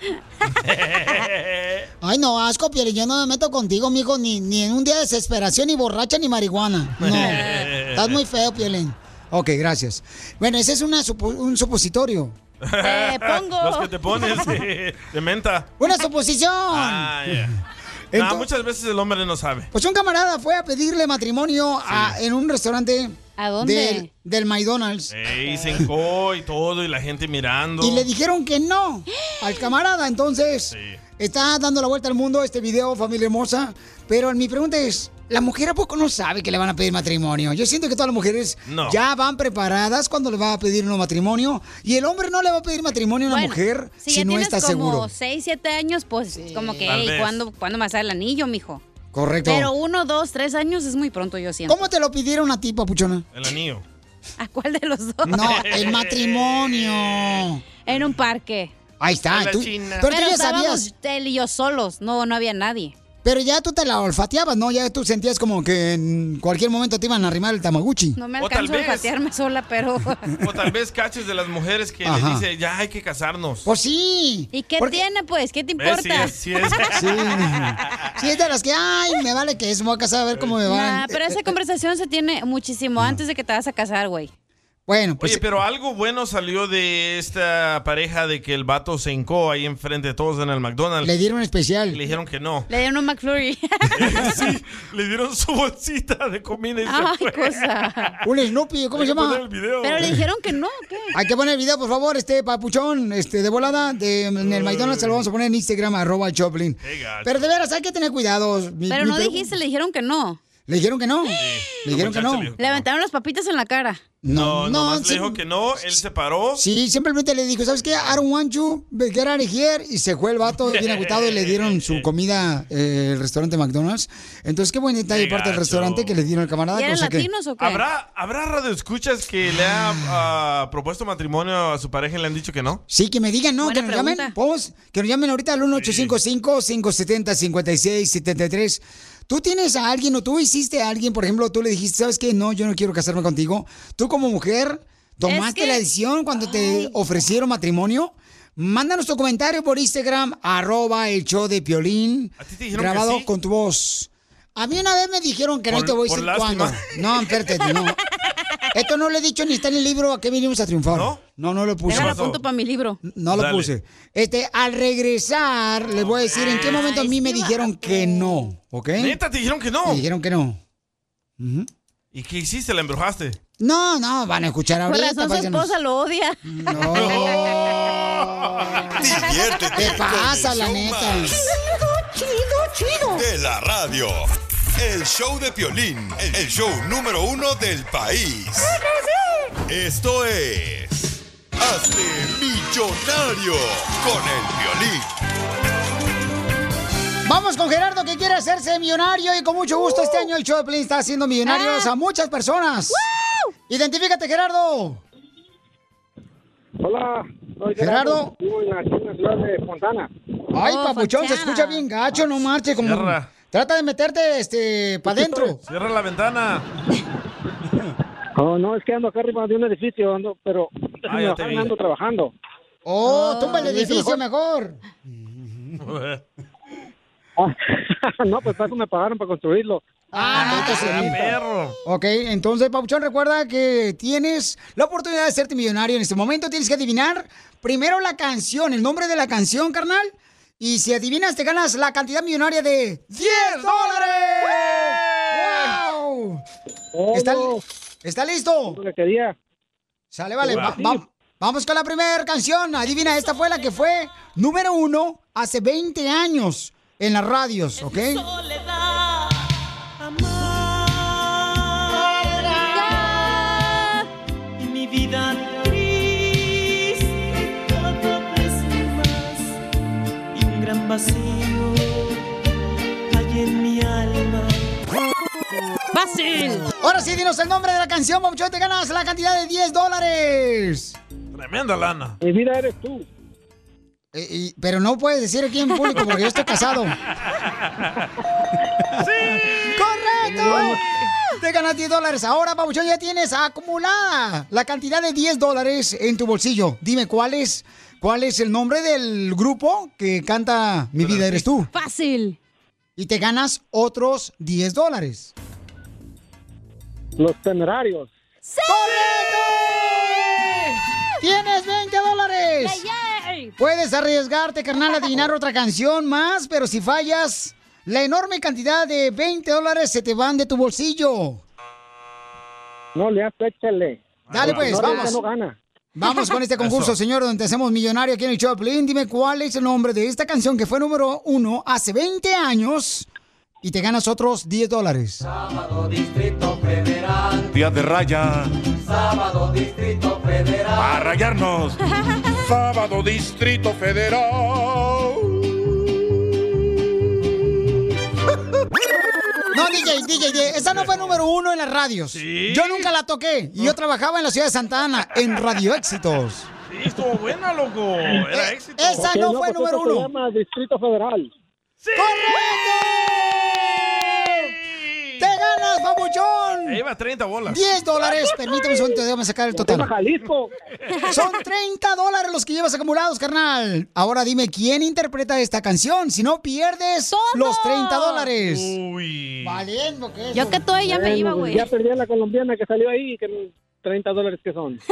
Speaker 2: Ay, no, asco, Piel, yo no me meto contigo, mijo, ni, ni en un día de desesperación, ni borracha, ni marihuana. No, [LAUGHS] estás muy feo, Pielín. Ok, gracias. Bueno, ese es una supo- un supositorio.
Speaker 3: Te pongo.
Speaker 4: Los que te pones de, de menta.
Speaker 2: Una suposición.
Speaker 4: Ah, ya.
Speaker 2: Entonces-
Speaker 4: No, muchas veces el hombre no sabe.
Speaker 2: Pues un camarada fue a pedirle matrimonio a- en un restaurante.
Speaker 3: ¿A dónde?
Speaker 2: Del, del McDonald's.
Speaker 4: Ey, se hincó y todo, y la gente mirando.
Speaker 2: Y le dijeron que no al camarada. Entonces, está dando la vuelta al mundo este video, familia hermosa. Pero mi pregunta es, ¿la mujer a poco no sabe que le van a pedir matrimonio? Yo siento que todas las mujeres
Speaker 3: No.
Speaker 2: ya van preparadas cuando le va a pedir un matrimonio. Y el hombre no le va a pedir matrimonio a una
Speaker 3: Bueno,
Speaker 2: mujer si,
Speaker 3: ya
Speaker 2: no
Speaker 3: tienes
Speaker 2: está
Speaker 3: como
Speaker 2: seguro.
Speaker 3: 6, 7 años, pues como que,
Speaker 2: Tal
Speaker 3: "Ey,
Speaker 2: vez.
Speaker 3: ¿cuándo, ¿cuándo me el anillo, mijo?
Speaker 2: Correcto.
Speaker 3: Pero uno, dos, tres años es muy pronto, yo siento.
Speaker 2: ¿Cómo te lo pidieron a ti, papuchona?
Speaker 4: El anillo.
Speaker 3: ¿A cuál de los dos?
Speaker 2: No, el matrimonio. [LAUGHS]
Speaker 3: En un parque.
Speaker 2: Ahí está. Tú- pero tú ya sabías.
Speaker 3: él y yo solos, no, no había nadie.
Speaker 2: Pero ya tú te la olfateabas, ¿no? Ya tú sentías como que en cualquier momento te iban a arrimar el tamaguchi.
Speaker 3: No me alcanzo a
Speaker 4: vez.
Speaker 3: olfatearme sola, pero... [LAUGHS]
Speaker 4: O tal vez caches de las mujeres que
Speaker 2: Ajá.
Speaker 4: le dice, ya hay que casarnos.
Speaker 2: Pues sí.
Speaker 3: ¿Y qué tiene, pues? ¿Qué te
Speaker 4: ¿Ves? Sí
Speaker 3: importa?
Speaker 4: es, sí es. [LAUGHS]
Speaker 2: Sí. Sí, es de las que, ay, me vale que eso, me voy a casar a ver cómo me va.
Speaker 3: Nah, pero esa conversación se tiene muchísimo antes de que te vas a casar, güey.
Speaker 2: Bueno, pues
Speaker 4: Oye, pero algo bueno salió de esta pareja de que el vato se hincó ahí enfrente de todos en el McDonald's.
Speaker 2: le dieron especial.
Speaker 4: Le dijeron que no.
Speaker 3: Le dieron un McFlurry. [LAUGHS]
Speaker 4: sí, le dieron su bolsita de comida y
Speaker 3: Ay,
Speaker 4: se fue.
Speaker 3: cosa.
Speaker 2: Un Snoopy, ¿cómo
Speaker 4: Hay
Speaker 2: se
Speaker 4: que
Speaker 2: llama?
Speaker 4: poner el video.
Speaker 3: Pero le dijeron que no, ¿qué?
Speaker 2: Hay que poner el video, por favor, este papuchón, este, de volada, de, en el McDonald's, se lo vamos a poner en Instagram, arroba Choplin. Pero de veras, hay que tener cuidado. Mi-
Speaker 3: Pero
Speaker 2: mi
Speaker 3: no
Speaker 2: pregu-
Speaker 3: dijiste, le dijeron que no.
Speaker 2: ¿Le dijeron que no? Le dijeron que no.
Speaker 3: Le aventaron las papitas en la cara.
Speaker 4: No,
Speaker 2: no,
Speaker 4: nomás
Speaker 2: sí.
Speaker 4: le dijo que no, él se paró.
Speaker 2: Sí, simplemente le dijo, ¿sabes qué? I don't want you, get out of here. Y se fue el vato bien agotado y le dieron su [LAUGHS] comida eh, el restaurante McDonald's. Entonces, qué buen detalle
Speaker 4: Qué
Speaker 2: parte del restaurante que le dieron al camarada.
Speaker 3: ¿Y eran
Speaker 2: cosa que-
Speaker 3: latinos o qué?
Speaker 4: ¿Habrá, ¿Habrá radioescuchas que le ha ah, propuesto matrimonio a su pareja y le han dicho que no?
Speaker 2: Sí, que me digan, no,
Speaker 3: Buena
Speaker 2: que nos llamen,
Speaker 3: pregunta.
Speaker 2: pues, que nos llamen ahorita al 1855-570-5673. Tú tienes a alguien o tú hiciste a alguien, por ejemplo, tú le dijiste, ¿sabes qué? No, yo no quiero casarme contigo. Tú como mujer, ¿tomaste
Speaker 3: que-
Speaker 2: la decisión cuando te ofrecieron matrimonio? Mándanos tu comentario por Instagram, arroba el show de Piolín,
Speaker 4: ¿A ti te dijeron
Speaker 2: grabado
Speaker 4: sí?
Speaker 2: con tu voz. A mí una vez me dijeron que no te voy a decir cuándo. No, espérate, no. Esto no lo he dicho ni está en el libro a qué venimos a triunfar. No, no, no lo puse.
Speaker 3: Déjalo apunto para mi libro.
Speaker 2: No lo
Speaker 4: Dale.
Speaker 2: puse. Este, al regresar, les voy a decir en qué momento a mí me dijeron que no, ¿ok?
Speaker 4: ¿Neta te dijeron que no?
Speaker 2: Me dijeron que no. Ujú.
Speaker 4: ¿Y qué hiciste? ¿La embrujaste?
Speaker 2: No, no, van a escuchar
Speaker 3: Por
Speaker 2: ahorita.
Speaker 3: razón su
Speaker 2: paisanos.
Speaker 3: esposa lo odia. [LAUGHS]
Speaker 5: Diviértete
Speaker 2: ¿Qué pasa, la neta?
Speaker 5: más de la radio. El show de Piolín, el show número uno del país. Esto es... Hazte millonario con el Piolín.
Speaker 2: Vamos con Gerardo que quiere hacerse millonario y con mucho gusto este año el show de Play está haciendo millonarios a muchas personas. Identifícate, Gerardo.
Speaker 13: Hola, soy
Speaker 2: Gerardo.
Speaker 13: Vivo en, aquí en la ciudad de Fontana.
Speaker 2: Ay,
Speaker 3: Oh,
Speaker 2: papuchón, se escucha bien gacho, no marche como. Trata de meterte este para adentro.
Speaker 4: Cierra la ventana. [LAUGHS]
Speaker 13: Oh, no, es que ando acá arriba de un edificio, ando, pero
Speaker 4: Ah, ya te
Speaker 13: ando, ando trabajando.
Speaker 2: Oh, tumba el
Speaker 13: ¿me dice
Speaker 2: edificio mejor.
Speaker 13: Ah, [LAUGHS] no, pues para eso me pagaron para construirlo.
Speaker 2: Ah,
Speaker 4: Ah, perro.
Speaker 2: Ok, entonces, Papuchón, recuerda que tienes la oportunidad de hacerte millonario en este momento. Tienes que adivinar primero la canción, el nombre de la canción, carnal. Y si adivinas, te ganas la cantidad millonaria de 10 dólares. ¡Wow! ¿Está, está listo?
Speaker 13: Lo que quería.
Speaker 2: Sale, vale. Va- va- vamos con la primera canción. Adivina, esta fue la que fue número uno hace 20 años en las radios, ¿ok?
Speaker 14: Y
Speaker 2: Ahora sí, dinos el nombre de la canción, Papuchón. Te ganas la cantidad de 10 dólares.
Speaker 4: Tremenda lana.
Speaker 13: Mi vida eres tú.
Speaker 2: Eh, y- pero no puedes decir aquí en público porque yo estoy casado. [LAUGHS] ¡Correcto! Te ganas 10 dólares. Ahora, Pabuchón, ya tienes acumulada la cantidad de 10 dólares en tu bolsillo. Dime, ¿cuál es, cuál es el nombre del grupo que canta Mi vida eres tú?
Speaker 3: Fácil.
Speaker 2: Y te ganas otros 10 dólares.
Speaker 13: Los temerarios.
Speaker 2: ¡Correcto! ¡Tienes 20 dólares! Puedes arriesgarte, carnal, a [LAUGHS] adivinar otra canción más, pero si fallas, la enorme cantidad de 20 dólares se te van de tu bolsillo.
Speaker 13: No le échale.
Speaker 2: Dale, pues,
Speaker 13: No,
Speaker 2: vamos.
Speaker 13: No gana.
Speaker 2: Vamos con este [LAUGHS] concurso,
Speaker 13: Eso.
Speaker 2: señor, donde hacemos millonario aquí en el Choplin. Dime cuál es el nombre de esta canción que fue número uno hace 20 años y te ganas otros 10 dólares.
Speaker 14: Sábado Distrito Federal.
Speaker 15: Día de raya.
Speaker 14: Sábado Distrito Federal.
Speaker 15: A rayarnos. [LAUGHS] Sábado Distrito Federal. [LAUGHS]
Speaker 2: No, DJ, DJ, DJ, esa no fue número uno en las radios. Yo nunca la toqué. Y yo trabajaba en la ciudad de Santa Ana, en Radio Éxitos.
Speaker 4: Sí, estuvo buena, loco. Era éxito.
Speaker 2: Esa no fue
Speaker 13: pues
Speaker 2: número
Speaker 13: esto se
Speaker 2: uno.
Speaker 13: llama Distrito Federal.
Speaker 2: ¡Te ganas, papuchón!
Speaker 4: Ahí va 30 bolas.
Speaker 2: 10 dólares. Permíteme un segundo, déjame sacar el total.
Speaker 13: Jalisco.
Speaker 2: Son 30 dólares los que llevas acumulados, carnal. Ahora dime quién interpreta esta canción. Si no, pierdes los 30 dólares.
Speaker 4: Uy.
Speaker 2: Valiendo, ¿qué?
Speaker 3: Yo que todo ella me iba,
Speaker 13: pues
Speaker 3: güey.
Speaker 13: Ya perdí a la colombiana que salió ahí. Que... 30 dólares que son. [LAUGHS]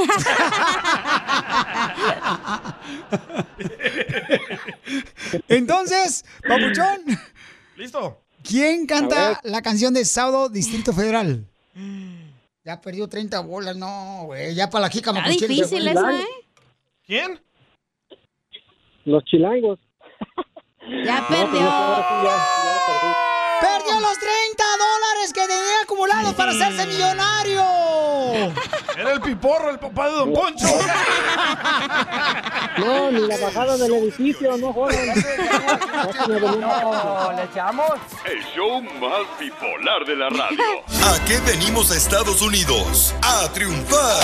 Speaker 2: Entonces, papuchón.
Speaker 4: ¿Listo?
Speaker 2: ¿Quién canta la canción de Sábado Distrito Federal? Ya perdió 30 bolas, no, güey. Ya para la jica
Speaker 3: Está difícil esa, ¿eh?
Speaker 4: ¿Quién?
Speaker 13: Los chilangos.
Speaker 3: Ya
Speaker 13: perdió.
Speaker 2: ¡Perdió los 30 dólares que tenía acumulados para hacerse millonario!
Speaker 4: Era el piporro, el papá de Don Poncho. [LAUGHS]
Speaker 13: No, ni la bajada del edificio, no jodan. [LAUGHS]
Speaker 7: No, ¿le echamos?
Speaker 5: El show más bipolar de la radio. [LAUGHS] ¿A qué venimos a Estados Unidos? A triunfar.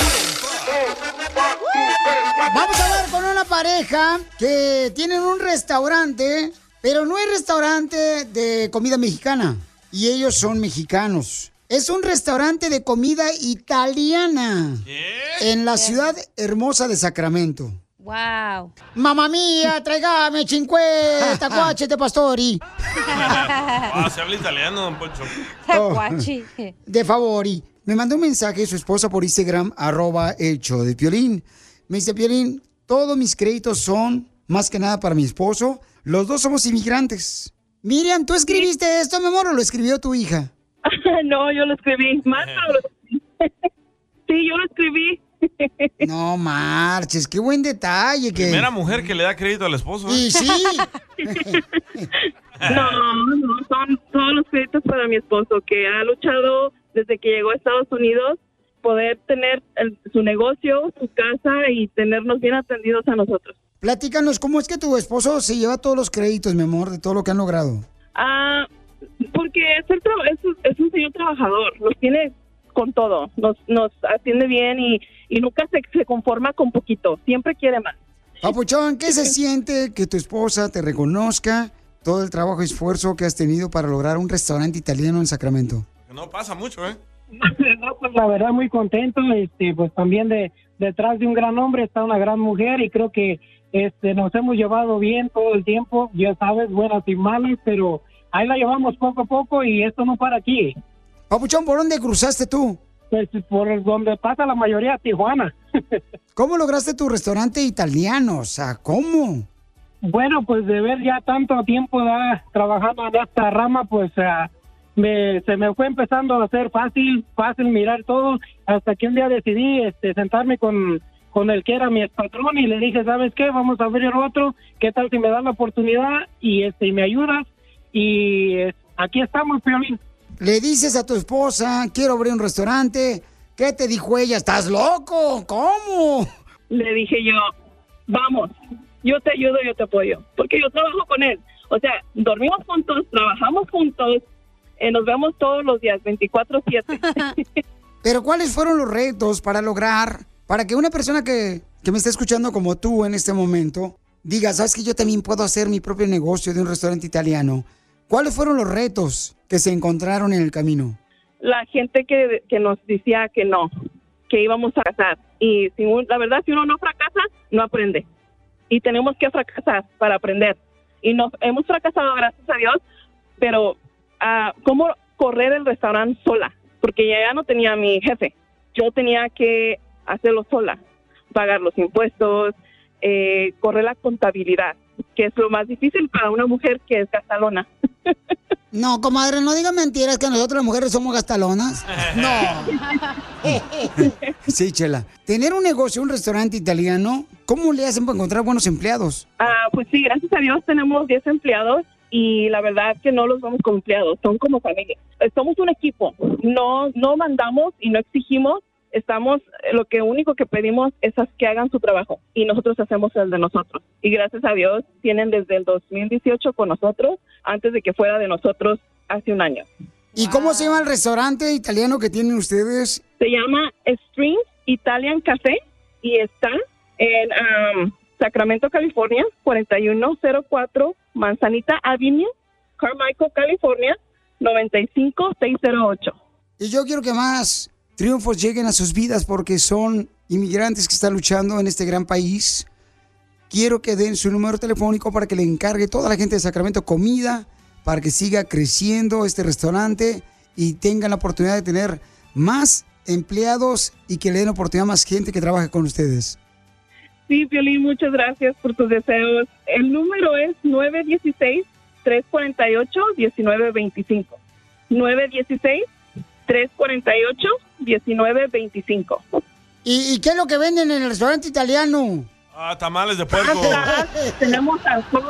Speaker 2: Vamos a hablar con una pareja que tienen un restaurante, pero no es restaurante de comida mexicana. Y ellos son mexicanos. Es un restaurante de comida italiana. En la ciudad hermosa de Sacramento.
Speaker 3: Wow.
Speaker 2: Mamma mía, tráigame 50 cuaches de pastori.
Speaker 4: Ah, se habla italiano, Don Poncho. [LAUGHS]
Speaker 2: Oh. De favori. Me mandó un mensaje su esposa por Instagram, arroba el show de Piolín. Me dice, Piolín, todos mis créditos son más que nada para mi esposo. Los dos somos inmigrantes. Miriam, ¿tú escribiste esto, mi amor, o lo escribió tu hija? [LAUGHS]
Speaker 9: no, yo lo escribí. Márcalo. lo escribí. [LAUGHS] sí, yo lo escribí. [LAUGHS]
Speaker 2: No marches, qué buen detalle. Que...
Speaker 4: Primera mujer que le da crédito al esposo. ¿eh?
Speaker 2: Y sí.
Speaker 9: No, no, son todos los créditos para mi esposo, que ha luchado desde que llegó a Estados Unidos poder tener el- su negocio, su casa y tenernos bien atendidos a nosotros.
Speaker 2: Platícanos, ¿cómo es que tu esposo se lleva todos los créditos, mi amor, de todo lo que han logrado?
Speaker 9: Ah, porque es, el es, un- es un señor trabajador, los tiene con todo, nos, nos atiende bien y, y nunca se, se conforma con poquito, siempre quiere más.
Speaker 2: Papuchón, ¿qué se siente que tu esposa te reconozca todo el trabajo y esfuerzo que has tenido para lograr un restaurante italiano en Sacramento?
Speaker 4: No pasa mucho, ¿eh? [LAUGHS]
Speaker 13: No, pues la verdad muy contento, este, pues también de detrás de un gran hombre está una gran mujer y creo que este nos hemos llevado bien todo el tiempo, ya sabes, buenas y malas, pero ahí la llevamos poco a poco y esto no para aquí.
Speaker 2: Papuchón, ¿por dónde cruzaste tú?
Speaker 13: Pues por donde pasa la mayoría, Tijuana. [LAUGHS]
Speaker 2: ¿Cómo lograste tu restaurante italiano? O sea, ¿cómo?
Speaker 13: Bueno, pues de ver ya tanto tiempo ¿verdad? trabajando en esta rama, pues ah, me, se me fue empezando a hacer fácil, fácil mirar todo, hasta que un día decidí este, sentarme con, con el que era mi patrón y le dije, ¿sabes qué? Vamos a abrir otro, ¿qué tal si me das la oportunidad y este y me ayudas? Y aquí estamos, Piolín.
Speaker 2: Le dices a tu esposa, quiero abrir un restaurante. ¿Qué te dijo ella? ¿Estás loco? ¿Cómo?
Speaker 9: Le dije yo, vamos, yo te ayudo, yo te apoyo, porque yo trabajo con él. O sea, dormimos juntos, trabajamos juntos, eh, nos vemos todos los días, 24/7. [LAUGHS]
Speaker 2: Pero ¿cuáles fueron los retos para lograr, para que una persona que, que me está escuchando como tú en este momento, diga, sabes que yo también puedo hacer mi propio negocio de un restaurante italiano? ¿Cuáles fueron los retos que se encontraron en el camino?
Speaker 9: la gente que, que nos decía que no, que íbamos a fracasar. Y si un- la verdad, si uno no fracasa, no aprende. Y tenemos que fracasar para aprender. Y nos hemos fracasado, gracias a Dios, pero ah, ¿cómo correr el restaurante sola? Porque ya no tenía mi jefe. Yo tenía que hacerlo sola, pagar los impuestos, eh, correr la contabilidad, que es lo más difícil para una mujer que es gastalona. [LAUGHS]
Speaker 2: No, comadre, no diga mentiras que nosotros las mujeres somos gastalonas. [LAUGHS] No. [LAUGHS] Sí, Chela. Tener un negocio, un restaurante italiano, ¿cómo le hacen para encontrar buenos empleados?
Speaker 9: Ah, pues sí, gracias a Dios tenemos 10 empleados y la verdad que no los vamos como empleados, son como familia. Eh, Somos un equipo, no no mandamos y no exigimos, estamos, eh, lo que único que pedimos es que hagan su trabajo y nosotros hacemos el de nosotros. Y gracias a Dios tienen desde el 2018 con nosotros, antes de que fuera de nosotros hace un año.
Speaker 2: ¿Y cómo se llama el restaurante italiano que tienen ustedes?
Speaker 9: Se llama Streams Italian Café y está en um, Sacramento, California, 4104 Manzanita Avenue, Carmichael, California, 95608.
Speaker 2: Y yo quiero que más triunfos lleguen a sus vidas porque son inmigrantes que están luchando en este gran país. Quiero que den su número telefónico para que le encargue toda la gente de Sacramento comida, para que siga creciendo este restaurante y tengan la oportunidad de tener más
Speaker 16: empleados y que le den oportunidad a más gente que trabaje con ustedes.
Speaker 9: Sí, Piolín, muchas gracias por tus deseos. El número es 916-348-1925. 916-348-1925.
Speaker 2: ¿Y, ¿Y qué es lo que venden en el restaurante italiano?
Speaker 4: Ah, tamales de puerco.
Speaker 9: Tenemos alcohol,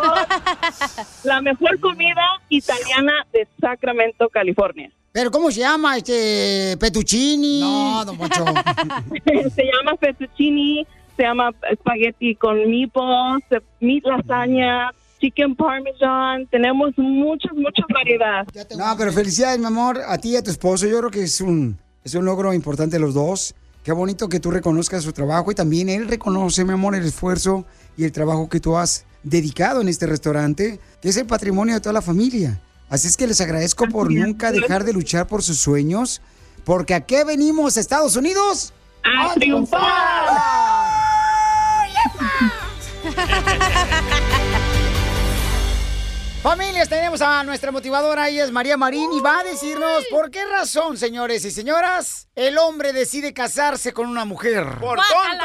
Speaker 9: la mejor comida italiana de Sacramento, California.
Speaker 2: ¿Pero cómo se llama? Este, Petuccini. No, don Poncho. [LAUGHS]
Speaker 9: se llama fettuccini, se llama espagueti con meatballs, se- meat lasagna, chicken parmesan. Tenemos muchas, muchas variedades.
Speaker 16: No, pero felicidades, mi amor, a ti y a tu esposo. Yo creo que es un, es un logro importante los dos. Qué bonito que tú reconozcas su trabajo y también él reconoce, mi amor, el esfuerzo y el trabajo que tú has dedicado en este restaurante, que es el patrimonio de toda la familia. Así es que les agradezco por nunca dejar de luchar por sus sueños, porque ¿a qué venimos, Estados Unidos?
Speaker 9: ¡A triunfar!
Speaker 2: Familias, tenemos a nuestra motivadora, ella es María Marín, y va a decirnos por qué razón, señores y señoras, el hombre decide casarse con una mujer.
Speaker 4: ¡Por
Speaker 2: tonto!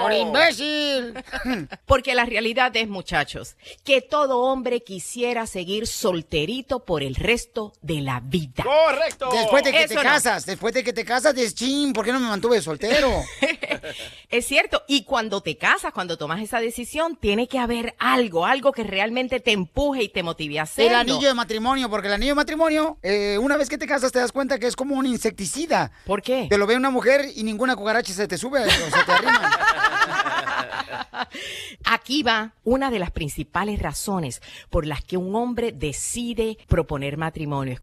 Speaker 2: ¡Por imbécil! [LAUGHS]
Speaker 17: Porque la realidad es, muchachos, que todo hombre quisiera seguir solterito por el resto de la vida.
Speaker 4: ¡Correcto!
Speaker 2: Después de que
Speaker 17: Eso
Speaker 2: te
Speaker 17: no.
Speaker 2: casas, después de que te casas, dices, ching, ¿por qué no me mantuve soltero? [LAUGHS]
Speaker 17: Es cierto, y cuando te casas, cuando tomas esa decisión, tiene que haber algo, algo que realmente te empuje y te motive a hacerlo.
Speaker 2: El anillo de matrimonio, porque el anillo de matrimonio, eh, una vez que te casas te das cuenta que es como un insecticida.
Speaker 17: ¿Por qué?
Speaker 2: Te lo ve una mujer y ninguna cucaracha se te sube o se te arrima. [LAUGHS]
Speaker 17: Aquí va una de las principales razones por las que un hombre decide proponer matrimonio.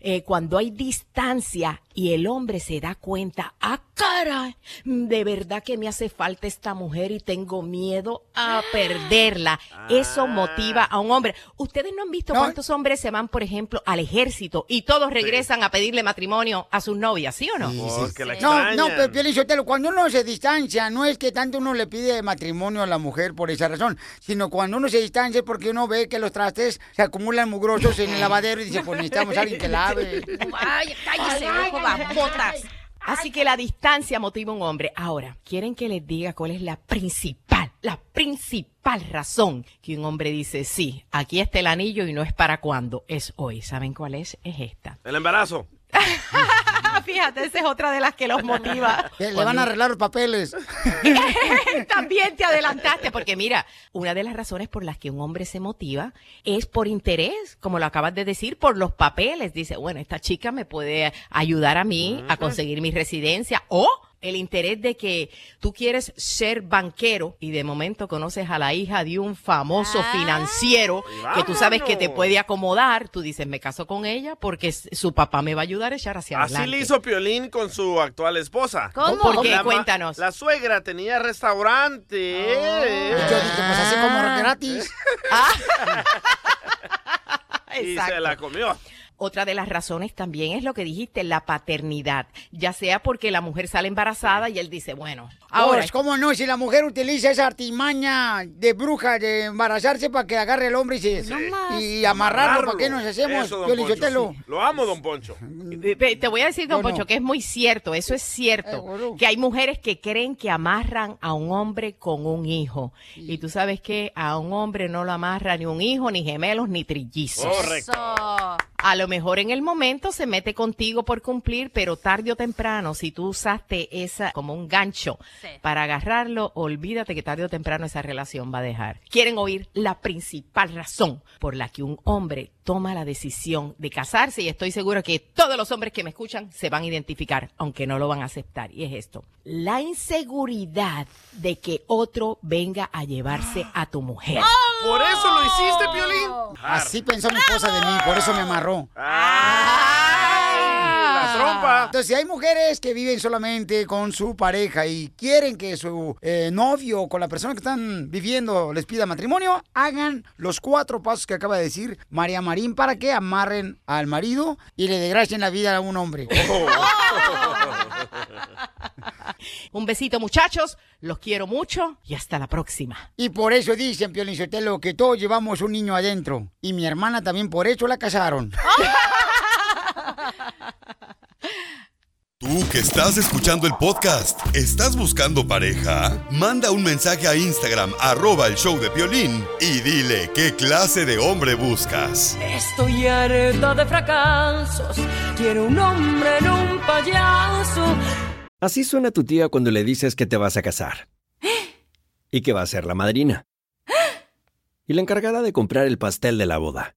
Speaker 17: Eh, cuando hay distancia y el hombre se da cuenta, ah, caray, de verdad que me hace falta esta mujer y tengo miedo a perderla. Eso motiva a un hombre. Ustedes no han visto cuántos hombres se van, por ejemplo, al ejército y todos regresan a pedirle matrimonio a sus novias, ¿sí o no?
Speaker 4: La
Speaker 2: No, no, pero Piolín Sotelo, cuando uno se distancia, no es que tanto uno le pide matrimonio a la mujer por esa razón, sino cuando uno se distancia es porque uno ve que los trastes se acumulan mugrosos en el lavadero y dice, pues necesitamos a alguien que lave. [LAUGHS]
Speaker 17: Ay, cállese, ojo, babotas. Así que la distancia motiva a un hombre. Ahora, ¿quieren que les diga cuál es la principal, la principal razón que un hombre dice, sí, aquí está el anillo y no es para cuando, es hoy? ¿Saben cuál es? Es esta.
Speaker 4: El embarazo. [LAUGHS]
Speaker 17: Fíjate, esa es otra de las que los motiva.
Speaker 2: Le van a arreglar los papeles. [LAUGHS]
Speaker 17: También te adelantaste, porque mira, una de las razones por las que un hombre se motiva es por interés, como lo acabas de decir, por los papeles. Dice, bueno, esta chica me puede ayudar a mí a conseguir mi residencia o el interés de que tú quieres ser banquero y de momento conoces a la hija de un famoso financiero que tú sabes que te puede acomodar. Tú dices, me caso con ella porque su papá me va a ayudar a echar hacia
Speaker 4: Así
Speaker 17: adelante.
Speaker 4: le hizo Piolín con su actual esposa.
Speaker 17: ¿Cómo? ¿Por qué?
Speaker 4: La
Speaker 17: Cuéntanos.
Speaker 4: La suegra tenía restaurante.
Speaker 2: Y yo dije, pues así como gratis. [LAUGHS] [LAUGHS]
Speaker 4: Y se la comió.
Speaker 17: Otra de las razones también es lo que dijiste, la paternidad. Ya sea porque la mujer sale embarazada y él dice, bueno, ahora
Speaker 2: Ahora, ¿cómo no? Si la mujer utiliza esa artimaña de bruja de embarazarse para que agarre el hombre y, se, y amarrarlo, ¿para qué nos hacemos?
Speaker 4: Eso, don Poncho, sí. Lo amo, don Poncho.
Speaker 17: Te voy a decir, don
Speaker 4: no.
Speaker 17: Poncho, que es muy cierto, eso es cierto, que hay mujeres que creen que amarran a un hombre con un hijo. Y tú sabes que a un hombre no lo amarra ni un hijo, ni gemelos, ni trillizos.
Speaker 4: Correcto.
Speaker 17: A lo mejor en el momento se mete contigo por cumplir, pero tarde o temprano, si tú usaste esa como un gancho para agarrarlo, olvídate que tarde o temprano esa relación va a dejar. Quieren oír la principal razón por la que un hombre toma la decisión de casarse y estoy seguro que todos los hombres que me escuchan se van a identificar, aunque no lo van a aceptar. Y es esto, la inseguridad de que otro venga a llevarse a tu mujer.
Speaker 4: Por eso lo hiciste, Piolín.
Speaker 2: Así pensó mi esposa de mí, por eso me amarró. Entonces, si hay mujeres que viven solamente con su pareja y quieren que su eh, novio o con la persona que están viviendo les pida matrimonio, hagan los cuatro pasos que acaba de decir María Marín para que amarren al marido y le desgracien la vida a un hombre. [LAUGHS]
Speaker 17: Un besito muchachos, los quiero mucho y hasta la próxima.
Speaker 2: Y por eso dicen, Piolín Sotelo, que todos llevamos un niño adentro. Y mi hermana también por eso la casaron. [LAUGHS]
Speaker 5: Tú que estás escuchando el podcast, ¿estás buscando pareja? Manda un mensaje a Instagram, arroba el show de violín, y dile qué clase de hombre buscas.
Speaker 14: Estoy harta de fracasos. Quiero un hombre en un payaso.
Speaker 18: Así suena tu tía cuando le dices que te vas a casar. Y que va a ser la madrina. Y la encargada de comprar el pastel de la boda.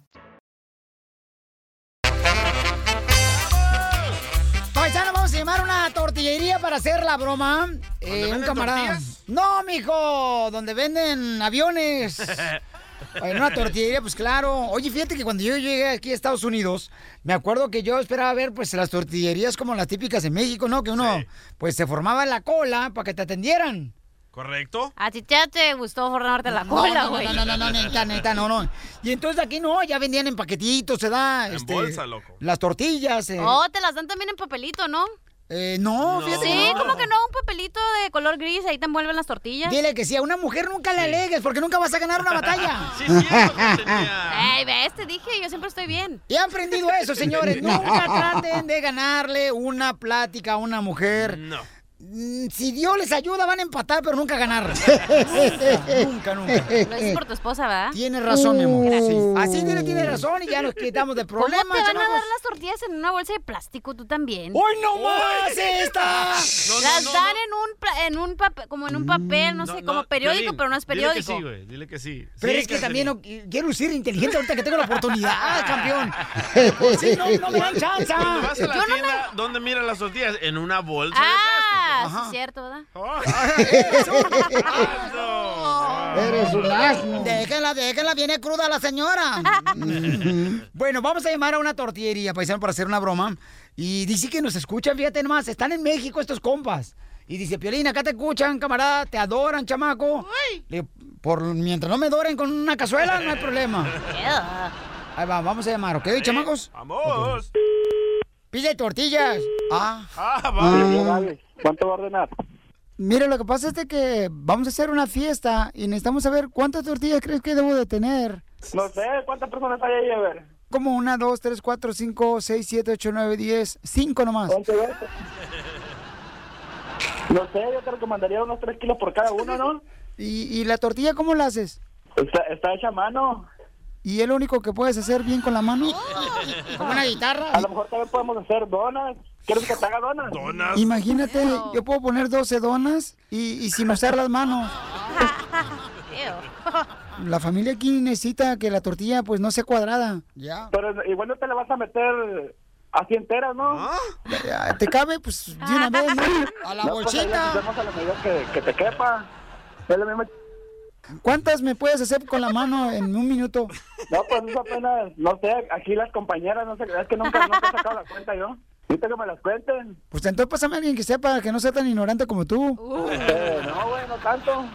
Speaker 2: A una tortillería para hacer la broma. Eh, un camarada. No, mijo, donde venden aviones. [LAUGHS] En una tortillería, pues claro. Oye, fíjate que cuando yo llegué aquí a Estados Unidos, me acuerdo que yo esperaba ver pues las tortillerías como las típicas en México, ¿no? Que uno pues se formaba en la cola para que te atendieran.
Speaker 4: ¿Correcto?
Speaker 3: A ti ya te gustó formarte la
Speaker 2: No,
Speaker 3: cola,
Speaker 2: no,
Speaker 3: güey.
Speaker 2: no, no, no, no, neta, neta, no, no. Y entonces aquí no, ya vendían en paquetitos, se da.
Speaker 4: En
Speaker 2: este,
Speaker 4: bolsa, loco.
Speaker 2: Las tortillas. eh.
Speaker 3: Oh, te las dan también en papelito, ¿no?
Speaker 2: Eh, no, fíjate.
Speaker 3: Sí,
Speaker 2: no.
Speaker 3: como que no, un papelito de color gris, ahí te envuelven las tortillas.
Speaker 2: Dile que sí, a una mujer nunca le alegues porque nunca vas a ganar una [LAUGHS] batalla.
Speaker 3: Ey, [LAUGHS] ves, te dije, yo siempre estoy bien.
Speaker 2: Y han aprendido eso, señores. [LAUGHS] Nunca traten de ganarle una plática a una mujer.
Speaker 4: No.
Speaker 2: Mm, Si Dios les ayuda, van a empatar, pero nunca ganar. [LAUGHS] nunca, nunca. [LAUGHS]
Speaker 3: Lo dices por tu esposa, ¿verdad?
Speaker 2: Tienes razón, mi amor. Sí. Así tiene, tiene razón y ya nos quitamos de [LAUGHS]
Speaker 3: ¿Cómo te
Speaker 2: problemas,
Speaker 3: van a dar las tortillas en una bolsa de plástico? Tú también.
Speaker 2: ¡Hoy no más esta!
Speaker 3: las dan en un en un papel, como en un papel, no, sé, como periódico, pero no es
Speaker 4: Dile que
Speaker 3: periódico.
Speaker 4: sí, güey. Dile que sí.
Speaker 2: Pero
Speaker 4: Sí,
Speaker 2: es que también no- quiero lucir inteligente ahorita que tengo la oportunidad, campeón. Sí, no, no me dan chance.
Speaker 4: Vas a la
Speaker 2: Yo no
Speaker 4: tienda, ¿dónde miran las tortillas? En una bolsa
Speaker 3: Ah, sí
Speaker 4: de
Speaker 3: es cierto, ¿verdad? [LAUGHS]
Speaker 2: Eres un asno. Déjenla, déjenla, viene cruda la señora. [LAUGHS] bueno, vamos a llamar a una tortillería, paisano, para hacer una broma. Y dice que nos escuchan, fíjate nomás, están en México estos compas. Y dice, Piolín, acá te escuchan, camarada, te adoran, chamaco. Le- por, mientras no me adoren con una cazuela, no hay problema. [LAUGHS] Ahí va, vamos a llamar, ¿ok, chamacos?
Speaker 4: ¡Vamos!
Speaker 2: Pide tortillas. Ah.
Speaker 4: Ah,
Speaker 2: vale.
Speaker 6: ¿Cuánto va a ordenar?
Speaker 2: Mira, lo que pasa es de que vamos a hacer una fiesta y necesitamos saber cuántas tortillas crees que debo de tener.
Speaker 6: No sé, ¿cuántas personas hay ahí? A ver.
Speaker 2: Como una, dos, tres, cuatro, cinco, seis, siete, ocho, nueve, diez, cinco nomás.
Speaker 6: No sé, yo te recomendaría unos 3 kilos por cada uno, ¿no?
Speaker 2: ¿Y, y la tortilla cómo la haces?
Speaker 6: Está, está hecha a mano.
Speaker 2: ¿Y es lo único que puedes hacer bien con la mano? [LAUGHS] ¿Como una guitarra?
Speaker 6: A lo mejor también podemos hacer donas. ¿Quieres que te haga donas?
Speaker 4: Donas.
Speaker 2: Imagínate, yo puedo poner 12 donas y, y sin usar las manos. [LAUGHS] La familia aquí necesita que la tortilla pues no sea cuadrada. Ya.
Speaker 6: Pero igual no te la vas a meter así entera, ¿no?
Speaker 2: Ya, ¿Te cabe? Pues de una vez, ¿no? [LAUGHS] A la
Speaker 6: No, pues
Speaker 2: bolsita.
Speaker 6: hacemos a la que, que te quepa. Es lo mismo.
Speaker 2: ¿Cuántas me puedes hacer con la mano en un minuto?
Speaker 6: No, pues eso apenas, no sé, aquí las compañeras, no sé, es que nunca, nunca he sacado la cuenta yo. Necesito que me las cuenten.
Speaker 2: Pues entonces pásame a alguien que sepa, que no sea tan ignorante como tú.
Speaker 6: Eh, no, güey, no tanto.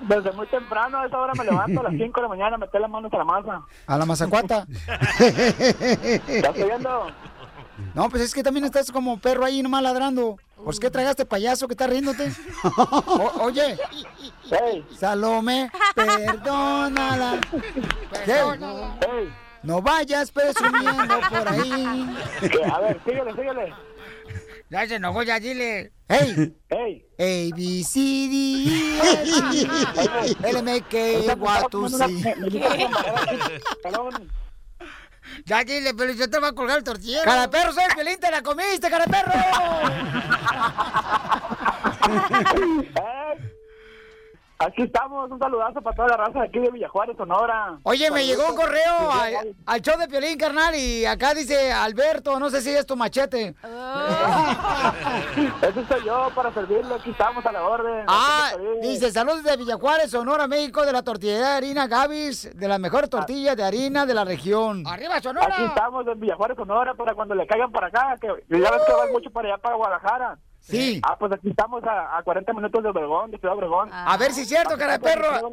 Speaker 6: Desde muy temprano, a esa hora me levanto a las 5 de la mañana a meter las manos a la masa.
Speaker 2: A la mazacuata. [LAUGHS]
Speaker 6: ¿Estás oyendo?
Speaker 2: No, pues es que también estás como perro ahí nomás ladrando. Pues qué tragaste, payaso, que estás riéndote. O- oye, Salome, perdónala. ¿Qué? No vayas presumiendo por ahí.
Speaker 6: A ver, síguele, síguele.
Speaker 2: Ya se enojó, ya dile. Hey.
Speaker 6: Hey.
Speaker 2: A, B, C, D, E, F, G, L, M, K, Y. Ya dile, pero yo te voy a colgar el tortillero. Cara perro, soy Pelín, te la comiste, cara de perro. [LAUGHS]
Speaker 6: Aquí estamos, un saludazo para toda la raza de aquí de Villajuárez, Sonora.
Speaker 2: Oye, me llegó un correo al, al show de Piolín, carnal, y acá dice Alberto, no sé si es tu machete. [LAUGHS]
Speaker 6: Ese soy yo para servirle, aquí estamos a la orden.
Speaker 2: Ah, dice, saludos de Villajuárez, Sonora, México, de la tortillería de harina Gavis, de las mejores tortillas de harina de la región. ¡Arriba,
Speaker 6: Aquí estamos en Villajuárez, Sonora, para cuando le caigan para acá, que que ya ves que van mucho para allá, para Guadalajara.
Speaker 2: Sí.
Speaker 6: Ah, pues aquí estamos a, a 40 minutos de Obregón, de Ciudad Obregón.
Speaker 2: A ver si es cierto, cara de perro.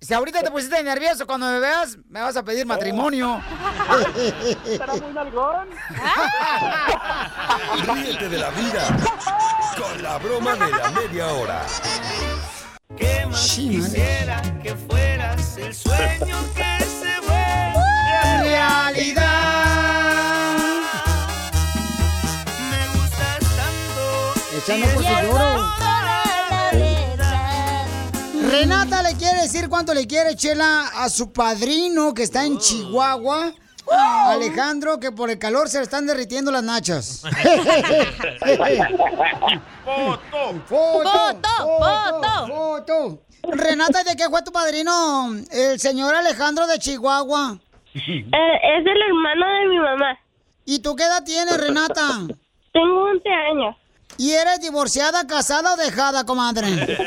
Speaker 2: Si ahorita te pusiste nervioso cuando me veas, me vas a pedir matrimonio. [LAUGHS]
Speaker 6: ¿Estará muy nalgón? [LAUGHS]
Speaker 5: Ríete de la vida con la broma de la media hora.
Speaker 14: ¿Qué más quisiera que fueras el sueño que se vuelve
Speaker 2: realidad? Echando por su lloro. Renata le quiere decir cuánto le quiere Chela a su padrino que está en Chihuahua. Alejandro, que por el calor se le están derritiendo las nachas.
Speaker 4: ¡Foto!
Speaker 2: ¡Foto! ¡Foto! ¡Foto! Renata, ¿de qué fue tu padrino? El señor Alejandro de Chihuahua.
Speaker 19: Eh, es el hermano de mi mamá.
Speaker 2: ¿Y tú qué edad tienes, Renata?
Speaker 19: Tengo 11 años.
Speaker 2: ¿Y eres divorciada, casada o dejada, comadre?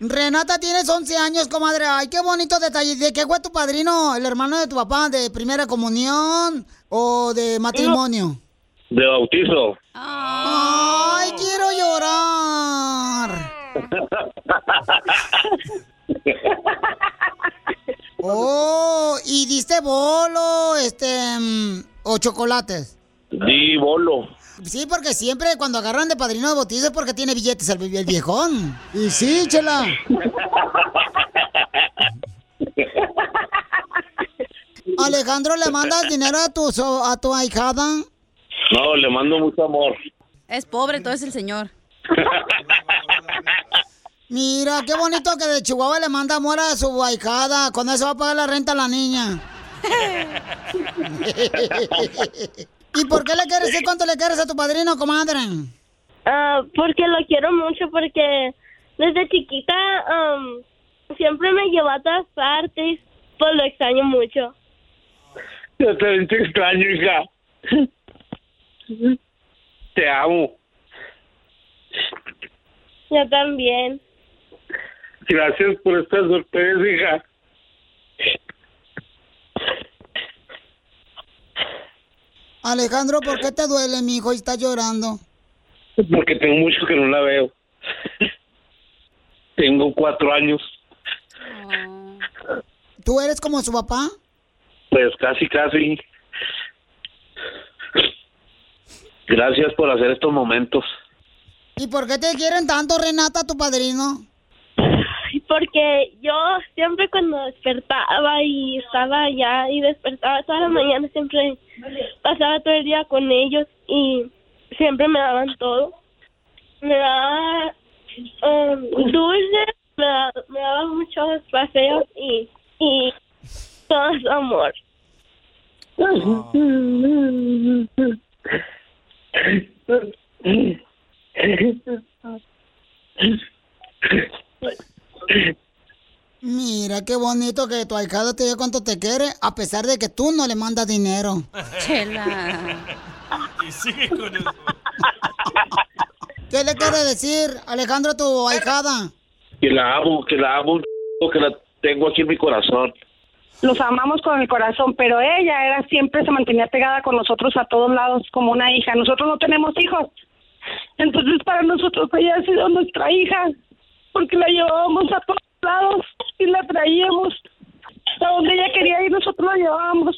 Speaker 2: Renata, tienes 11 años, comadre. Ay, qué bonito detalle. ¿De qué fue tu padrino, el hermano de tu papá? ¿De primera comunión o de matrimonio?
Speaker 20: De bautizo.
Speaker 2: Ay, quiero llorar. [LAUGHS] Oh, ¿y diste bolo, este, mm, o chocolates?
Speaker 20: Di bolo.
Speaker 2: Sí, porque siempre cuando agarran de padrino de bautizo es porque tiene billetes el, el viejón. Y sí, chela. Alejandro, ¿le mandas dinero a tu, so- a tu ahijada?
Speaker 20: No, le mando mucho amor.
Speaker 3: Es pobre, todo es el señor. [LAUGHS]
Speaker 2: Mira, qué bonito que de Chihuahua le manda amor a su ahijada. Cuando se va a pagar la renta a la niña. [LAUGHS] ¿Y por qué le quieres decir cuánto le quieres a tu padrino, comadre?
Speaker 19: Ah, porque lo quiero mucho, porque desde chiquita am, siempre me llevó a todas partes. Pues lo extraño mucho.
Speaker 20: Yo [LAUGHS] también te extraño, hija. [LAUGHS] Te amo.
Speaker 19: Yo también.
Speaker 20: Gracias por esta sorpresa, hija.
Speaker 2: Alejandro, ¿por qué te duele, mi hijo, y estás llorando?
Speaker 20: Porque tengo mucho que no la veo. Tengo cuatro años.
Speaker 2: ¿Tú eres como su papá?
Speaker 20: Pues casi, casi. Gracias por hacer estos momentos.
Speaker 2: ¿Y por qué te quieren tanto, Renata, tu padrino?
Speaker 19: Porque yo siempre cuando despertaba y estaba allá y despertaba toda la mañana, siempre pasaba todo el día con ellos y siempre me daban todo. Me daban um, dulces, me, da- me daban muchos paseos y, y todo su amor. [LAUGHS]
Speaker 2: Mira, qué bonito que tu ahijado te diga cuánto te quiere, a pesar de que tú no le mandas dinero.
Speaker 3: Chela. [LAUGHS]
Speaker 4: Y sigue con eso.
Speaker 2: ¿Qué le quiere decir, Alejandro, a tu ahijada?
Speaker 20: que la amo, que la amo, que la tengo aquí en mi corazón.
Speaker 21: Los amamos con el corazón, pero ella era siempre se mantenía pegada con nosotros a todos lados como una hija. Nosotros no tenemos hijos. Entonces para nosotros ella ha sido nuestra hija, porque la llevábamos a todos lados y la traíamos. A donde ella quería ir nosotros la llevábamos.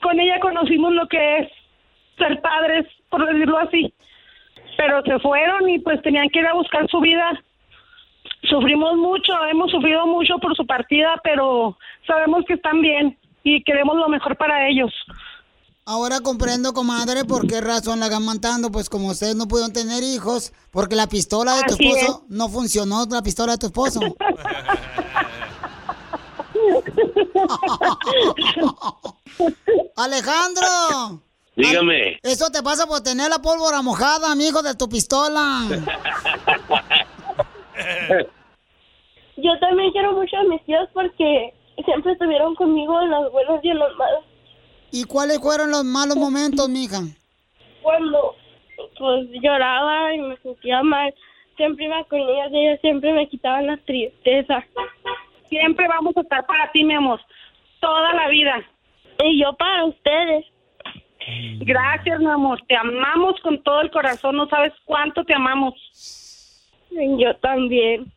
Speaker 21: Con ella conocimos lo que es ser padres, por decirlo así. Pero se fueron y pues tenían que ir a buscar su vida sufrimos mucho, hemos sufrido mucho por su partida, pero sabemos que están bien y queremos lo mejor para ellos.
Speaker 2: Ahora comprendo, comadre, por qué razón la van matando. Pues como ustedes no pudieron tener hijos, porque la pistola de tu
Speaker 21: Así
Speaker 2: esposo no funcionó, la pistola de tu esposo. [LAUGHS] Alejandro,
Speaker 20: Dígame.
Speaker 2: eso te pasa por tener la pólvora mojada, amigo, de tu pistola.
Speaker 19: Yo también quiero mucho a mis tíos porque siempre estuvieron conmigo en las buenas y en las malas.
Speaker 2: ¿Y cuáles fueron los malos momentos, mija?
Speaker 19: Cuando pues lloraba y me sentía mal, siempre iba con ellas y ellas siempre me quitaban la tristeza.
Speaker 21: Siempre vamos a estar para ti, mi amor, toda la vida.
Speaker 19: Y yo para ustedes.
Speaker 21: Gracias, mi amor, te amamos con todo el corazón, no sabes cuánto te amamos.
Speaker 19: Yo también.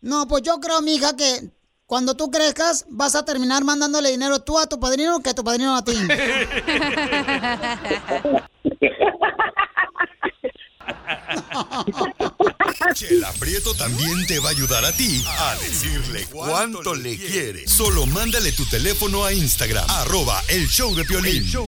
Speaker 2: No, pues yo creo, mija, que cuando tú crezcas vas a terminar mandándole dinero tú a tu padrino que tu padrino a ti.
Speaker 5: Chela Prieto también te va a ayudar a ti a decirle cuánto le quiere. Solo mándale tu teléfono a Instagram, arroba el show de Piolín.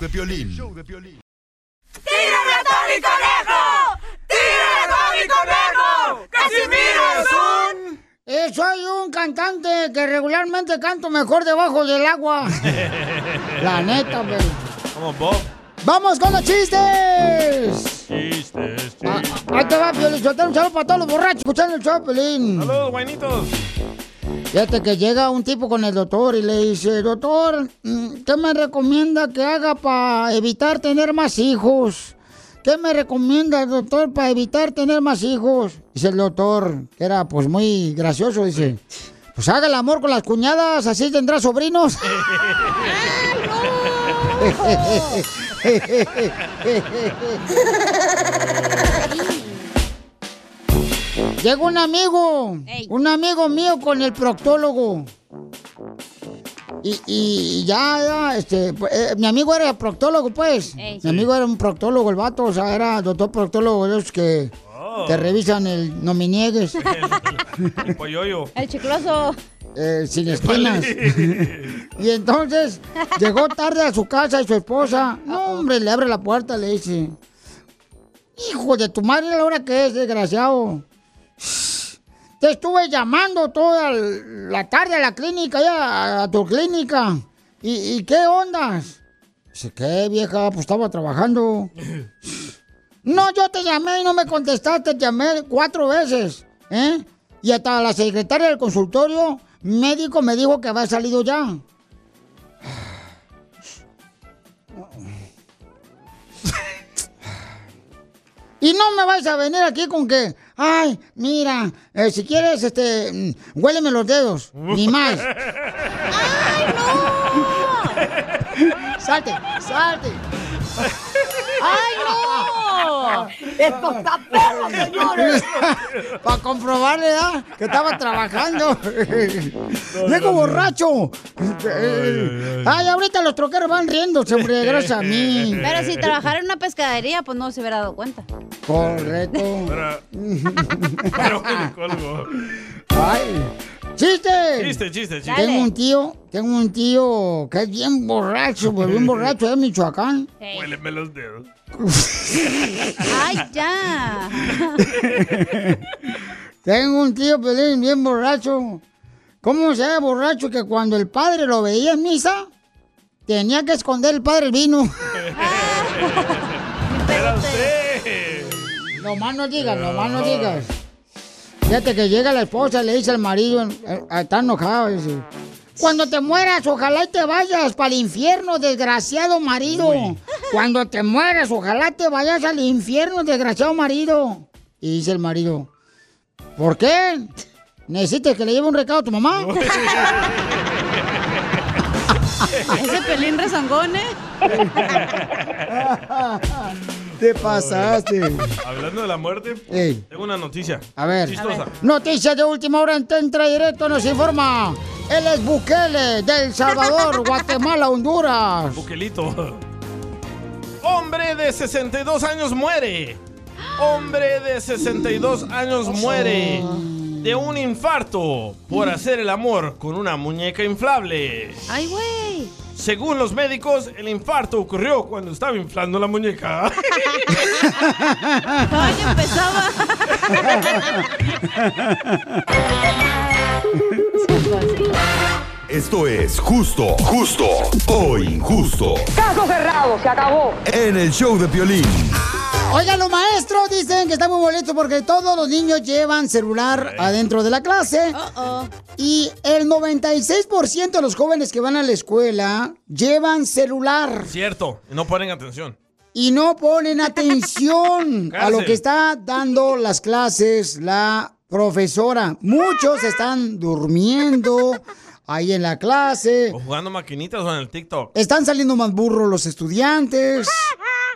Speaker 5: De Piolín.
Speaker 22: ¡Tírame a Tony Conejo! ¡Tírame a Tony Conejo! ¡Casimiro es un...
Speaker 2: Eh, soy un cantante que regularmente canto mejor debajo del agua. [LAUGHS] La neta, güey.
Speaker 4: Como Bob.
Speaker 2: ¡Vamos con los chistes!
Speaker 4: Chistes,
Speaker 2: Ah, ahí te va, Piolín. Un saludo para todos los borrachos escuchando el show, Piolín.
Speaker 4: Saludos, guainitos.
Speaker 2: Fíjate que llega un tipo con el doctor y le dice, doctor, mm, ¿qué me recomienda que haga para evitar tener más hijos? ¿Qué me recomienda, doctor, para evitar tener más hijos? Dice el doctor, que era pues muy gracioso, dice, pues haga el amor con las cuñadas, así tendrá sobrinos. [LAUGHS] [LAUGHS] Llega un amigo, un amigo mío con el proctólogo. Y, y ya, ya, este, pues, eh, mi amigo era proctólogo, pues.
Speaker 3: Ey.
Speaker 2: Mi amigo era un proctólogo, el vato, o sea, era doctor proctólogo, de esos que te revisan el no me niegues,
Speaker 4: El polloyo.
Speaker 3: El chicloso.
Speaker 2: eh, sin esquinas. [LAUGHS] y entonces llegó tarde a su casa y su esposa, no, hombre, le abre la puerta, le dice, hijo de tu madre, la hora que es, desgraciado. Te estuve llamando toda la tarde a la clínica, ya, a tu clínica. ¿Y, y qué ondas? Dice, ¿qué vieja? Pues estaba trabajando. [COUGHS] No, yo te llamé y no me contestaste, te llamé cuatro veces, ¿eh? Y hasta la secretaria del consultorio médico me dijo que había salido ya. [SIGHS] Y no me vais a venir aquí con que, ay, mira, eh, si quieres, este, mm, huéleme los dedos, ni más. [LAUGHS] ¡Ay, no! Salte, salte. ¡Ay, [LAUGHS] no! ¡Esto está perro, señores! [LAUGHS] Para comprobarle, ¿ah? Que estaba trabajando. ¡Viejo borracho! Ay, ahorita los troqueros van riéndose, hombre, gracias a mí.
Speaker 3: Pero si trabajara en una pescadería, pues no se hubiera dado cuenta.
Speaker 2: Correcto.
Speaker 4: Pero me colgo.
Speaker 2: ¡Ay! ¡Chiste!
Speaker 4: Chiste, chiste, chiste.
Speaker 2: Tengo un tío, tengo un tío que es bien borracho, pues bien borracho de Michoacán. [LAUGHS]
Speaker 4: Huéleme los dedos. [LAUGHS]
Speaker 3: ¡Ay, ya! [LAUGHS]
Speaker 2: Tengo un tío Pelín bien borracho. ¿Cómo se ve borracho que cuando el padre lo veía en misa, tenía que esconder el padre el vino?
Speaker 4: Era usted.
Speaker 2: No más no digas, no más no digas. Fíjate que llega la esposa y le dice al marido, eh, está enojado, dice, cuando te mueras, ojalá y te vayas para el infierno, desgraciado marido. Cuando te mueras, ojalá te vayas al infierno, desgraciado marido. Y dice el marido, ¿por qué? ¿Necesitas que le lleve un recado a tu mamá? [LAUGHS]
Speaker 3: Ese pelín rezongón, ¿eh? [LAUGHS]
Speaker 2: Te pasaste.
Speaker 4: Hablando de la muerte,
Speaker 2: Ey.
Speaker 4: tengo una noticia.
Speaker 2: A ver.
Speaker 4: Chistosa.
Speaker 2: Noticias de última hora en Tentra Directo nos informa. Él es Bukele, de El Salvador, [LAUGHS] Guatemala, Honduras.
Speaker 4: Buquelito. Hombre de 62 años muere. Hombre de 62 años muere de un infarto por hacer el amor con una muñeca inflable.
Speaker 3: ¡Ay, güey!
Speaker 4: Según los médicos, el infarto ocurrió cuando estaba inflando la muñeca. [LAUGHS]
Speaker 3: ¡Ay, empezaba!
Speaker 5: Esto es justo, justo o injusto.
Speaker 2: Caso cerrado, se acabó.
Speaker 5: En el show de Piolín.
Speaker 2: Oigan, los maestros dicen que están muy molestos porque todos los niños llevan celular adentro de la clase. Y el 96% de los jóvenes que van a la escuela llevan celular
Speaker 4: Cierto, y no ponen atención.
Speaker 2: y no ponen [LAUGHS] atención a lo que está dando las clases la profesora. Muchos están durmiendo ahí en la clase.
Speaker 4: O jugando maquinitas o en el TikTok.
Speaker 2: Están saliendo más burros los estudiantes. [LAUGHS]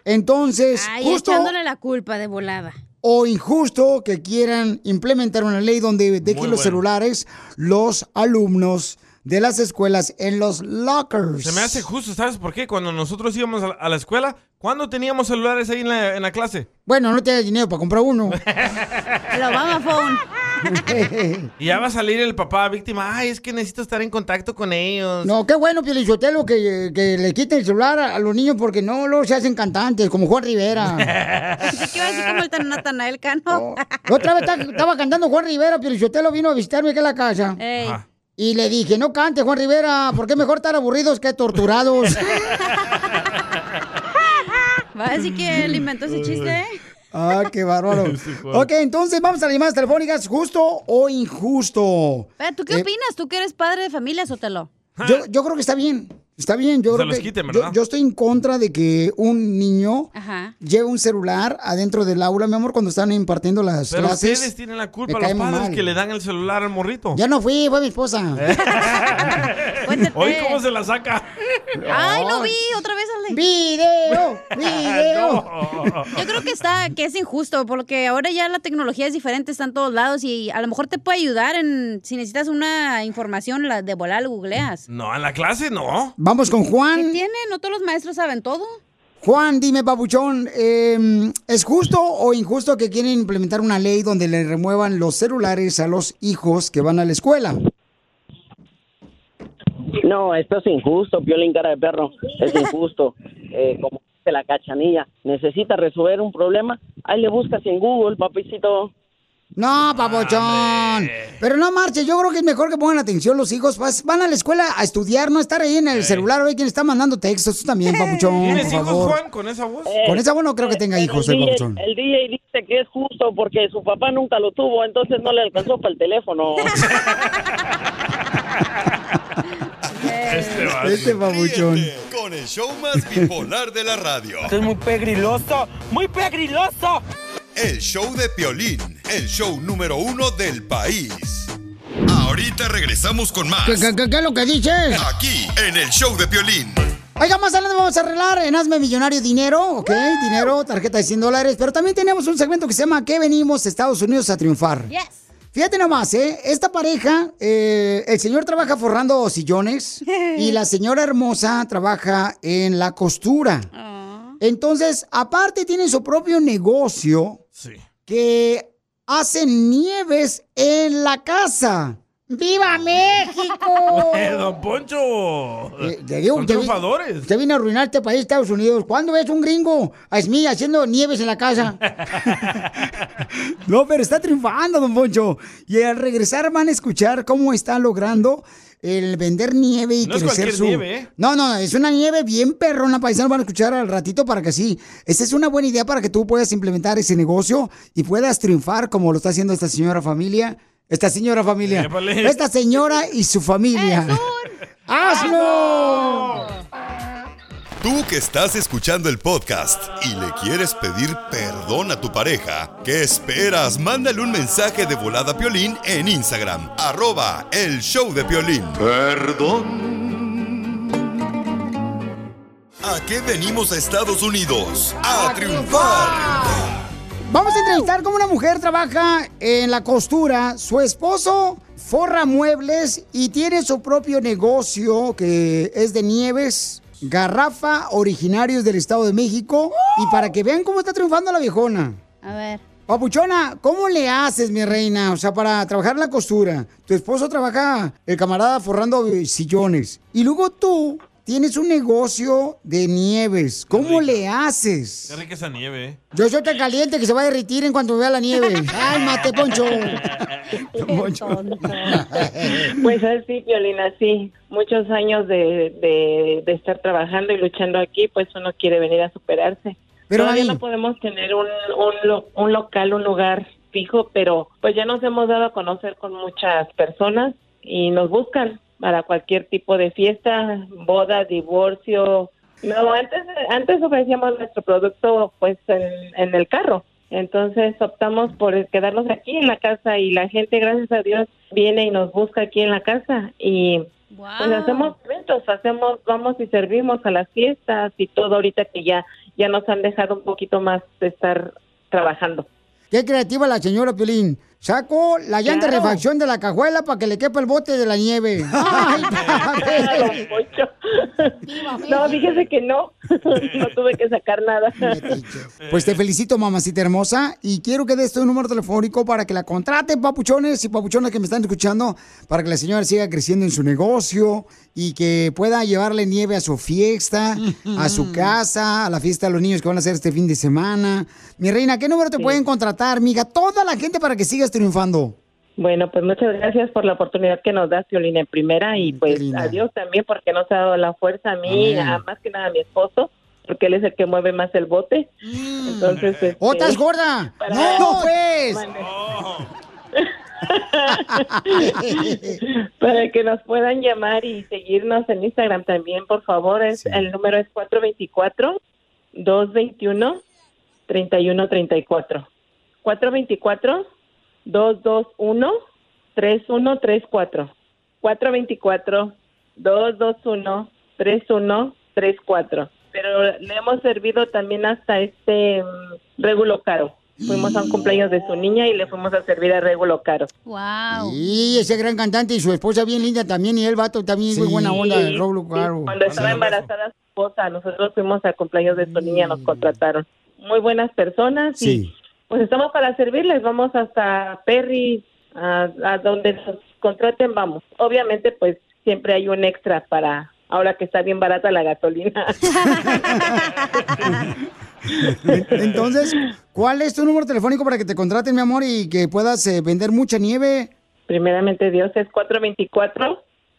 Speaker 2: Entonces,
Speaker 3: Ay,
Speaker 2: justo
Speaker 3: echándole la culpa de volada.
Speaker 2: o injusto que quieran implementar una ley donde dejen los
Speaker 4: bueno.
Speaker 2: celulares los alumnos de las escuelas en los lockers.
Speaker 4: Se me hace justo, ¿sabes por qué? Cuando nosotros íbamos a la, escuela, ¿cuándo teníamos celulares ahí en la, en la clase?
Speaker 2: Bueno, no tienes dinero para comprar uno. [LAUGHS]
Speaker 3: El Obama Phone. [LAUGHS]
Speaker 4: Y ya va a salir el papá víctima. Ay, es que necesito estar en contacto con ellos.
Speaker 2: No, qué bueno, Pielichotelo, que, que le quiten el celular a, a los niños porque no luego se hacen cantantes, como Juan Rivera. [LAUGHS]
Speaker 3: ¿Qué va a decir como el tan- Natanael Cano?
Speaker 2: La Otra vez ta- estaba cantando Juan Rivera, Pielichotelo vino a visitarme aquí a la casa.
Speaker 3: Ey.
Speaker 4: Ajá.
Speaker 2: Y le dije, no cante, Juan Rivera, porque es mejor estar aburridos que torturados. [LAUGHS]
Speaker 3: Va a decir que él inventó ese chiste, ¿eh?
Speaker 2: Ah, qué bárbaro. [LAUGHS] Ok, entonces vamos a las llamadas telefónicas, justo o injusto.
Speaker 3: Pero, ¿Tú qué
Speaker 2: Eh,
Speaker 3: opinas? ¿Tú que eres padre de familia, Sotelo?
Speaker 2: Yo, yo creo que está bien. Está bien, yo
Speaker 4: Se
Speaker 2: creo
Speaker 4: los
Speaker 2: que
Speaker 4: quiten,
Speaker 2: yo,
Speaker 4: ¿verdad?
Speaker 2: yo estoy en contra de que un niño
Speaker 3: Ajá.
Speaker 2: lleve un celular adentro del aula, mi amor, cuando están impartiendo las
Speaker 4: Pero
Speaker 2: clases.
Speaker 4: ustedes tienen la culpa, los padres
Speaker 2: mal.
Speaker 4: que le dan el celular al morrito.
Speaker 2: Ya no fui, fue mi esposa. [LAUGHS]
Speaker 4: Hoy cómo se la saca.
Speaker 3: Ay, no vi, otra vez al de...
Speaker 2: Video, video. [LAUGHS]
Speaker 3: Yo creo que está, que es injusto, porque ahora ya la tecnología es diferente, está en todos lados y a lo mejor te puede ayudar en, si necesitas una información, la de volar, lo googleas.
Speaker 4: No, en la clase no.
Speaker 2: Vamos con Juan.
Speaker 3: ¿Qué tiene? ¿No todos los maestros saben todo?
Speaker 2: Juan, dime, papuchón, eh, ¿es justo o injusto que quieren implementar una ley donde le remuevan los celulares a los hijos que van a la escuela?
Speaker 23: No, esto es injusto, Piolín cara de perro. Es [LAUGHS] injusto. Eh, como dice la cachanilla, necesita resolver un problema. Ahí le buscas en Google, papicito.
Speaker 2: No, papuchón. Pero no marche, yo creo que es mejor que pongan atención los hijos. Vas- Van a la escuela a estudiar, no estar ahí en el celular. Oye, quien está mandando textos, tú también, papuchón,
Speaker 4: ¿Tienes
Speaker 2: por
Speaker 4: hijos,
Speaker 2: favor.
Speaker 4: Juan, con esa voz?
Speaker 2: Con esa voz no creo que tenga hijos, el
Speaker 23: el, DJ,
Speaker 2: papuchón.
Speaker 23: el DJ dice que es justo porque su papá nunca lo tuvo, entonces no le alcanzó para el teléfono. [LAUGHS]
Speaker 4: Este va.
Speaker 2: Este.
Speaker 5: Ríete Con el show más bipolar de la radio.
Speaker 7: es muy pegriloso, muy pegriloso.
Speaker 5: El show de Piolín, el show número uno del país. Ahorita regresamos con más.
Speaker 2: ¿Qué, qué- qué- qué es lo que dices?
Speaker 5: Aquí, en el show de Piolín.
Speaker 2: Oiga, más adelante vamos a arreglar en Hazme Millonario dinero, ¿ok? Dinero, tarjeta de 100 dólares. Pero también tenemos un segmento que se llama ¿Qué venimos Estados Unidos a triunfar? Fíjate nomás, ¿eh? Esta pareja, eh, el señor trabaja forrando sillones [LAUGHS] y la señora hermosa trabaja en la costura. Entonces, aparte tienen su propio negocio que hacen nieves en la casa. ¡Viva México! [LAUGHS]
Speaker 4: Don Poncho.
Speaker 2: Eh, te digo,
Speaker 4: Son
Speaker 2: te vi-. Usted vino a arruinar este país, Estados Unidos. ¿Cuándo ves un gringo a Smith haciendo nieves en la casa? [LAUGHS] no, pero está triunfando, don Poncho. Y al regresar van a escuchar cómo está logrando el vender nieve y
Speaker 4: No es
Speaker 2: crecer
Speaker 4: cualquier
Speaker 2: su...
Speaker 4: nieve, ¿eh?
Speaker 2: No, no, es una nieve bien perrona, paisano. Van a escuchar al ratito para que sí. Esta es una buena idea para que tú puedas implementar ese negocio y puedas triunfar como lo está haciendo esta señora familia. Esta señora familia.
Speaker 5: Épale.
Speaker 2: Esta señora y su familia. ¡Hazlo!
Speaker 5: Tú que estás escuchando el podcast y le quieres pedir perdón a tu pareja, ¿qué esperas? Mándale un mensaje de volada a Piolín en Instagram, arroba el show de Piolín. Perdón. ¿A qué venimos a Estados Unidos? A triunfar.
Speaker 2: Vamos a entrevistar cómo una mujer trabaja en la costura. Su esposo forra muebles y tiene su propio negocio que es de nieves, garrafa, originarios del Estado de México. Y para que vean cómo está triunfando la viejona.
Speaker 3: A ver.
Speaker 2: Papuchona, ¿cómo le haces, mi reina? O sea, para trabajar en la costura. Tu esposo trabaja, el camarada, forrando sillones. Y luego tú tienes un negocio de nieves. ¿Cómo le haces?
Speaker 4: Qué rica esa nieve, ¿eh?
Speaker 2: Yo soy tan caliente que se va a derretir en cuanto vea la nieve. [LAUGHS] ¡Ay, mate, Poncho!
Speaker 24: Pues así, Violina, sí. Muchos años de, de, de estar trabajando y luchando aquí, pues uno quiere venir a superarse.
Speaker 2: Pero,
Speaker 24: Todavía no podemos tener un, un, lo- un local, un lugar fijo, pero pues ya nos hemos dado a conocer con muchas personas y nos buscan para cualquier tipo de fiesta, boda, divorcio. No, antes, antes ofrecíamos nuestro producto pues en, en el carro. Entonces optamos por quedarnos aquí en la casa y la gente, gracias a Dios, viene y nos busca aquí en la casa y pues hacemos eventos, hacemos, vamos y servimos a las fiestas y todo ahorita que ya, ya nos han dejado un poquito más de estar trabajando.
Speaker 2: ¡Qué creativa la señora Piolín! Saco la llanta de refacción de la cajuela para que le quepa el bote de la nieve. [LAUGHS] ¡Ay!
Speaker 24: No, fíjese que no, [LAUGHS] no tuve que sacar nada.
Speaker 2: Pues te felicito, mamacita hermosa, y quiero que des tu número telefónico para que la contraten, papuchones y papuchonas que me están escuchando, para que la señora siga creciendo en su negocio y que pueda llevarle nieve a su fiesta, a su casa, a la fiesta de los niños que van a hacer este fin de semana. Mi reina, ¿qué número te pueden contratar, mija? Toda la gente para que sigas triunfando.
Speaker 24: Bueno, pues muchas gracias por la oportunidad que nos das, Violina, en primera, y pues a Dios también porque nos ha dado la fuerza a mí, a más que nada a mi esposo, porque él es el que mueve más el bote. Entonces, este,
Speaker 2: ¡Oh, estás gorda!
Speaker 24: para-
Speaker 2: ¡No, pues! [LAUGHS]
Speaker 24: para que nos puedan llamar y seguirnos en Instagram también, por favor. Es, El número es 424-221-3134. 424-221-3134. 424-221-3134. Pero le hemos servido también hasta este mm, Regulo Caro. Fuimos a un cumpleaños de su niña y le fuimos a servir a Regulo Caro.
Speaker 3: Wow.
Speaker 2: Y ese gran cantante y su esposa bien linda también, y el vato también muy buena onda, el Roblo Caro.
Speaker 24: Cuando estaba embarazada su esposa, nosotros fuimos al cumpleaños de su niña, nos contrataron. Muy buenas personas y
Speaker 2: Sí.
Speaker 24: Pues estamos para servirles. Vamos hasta Perry, a, a donde nos contraten, vamos. Obviamente, pues siempre hay un extra para ahora que está bien barata la gasolina. [LAUGHS]
Speaker 2: Entonces, ¿cuál es tu número telefónico para que te contraten, mi amor, y que puedas eh, vender mucha nieve?
Speaker 24: Primeramente, Dios es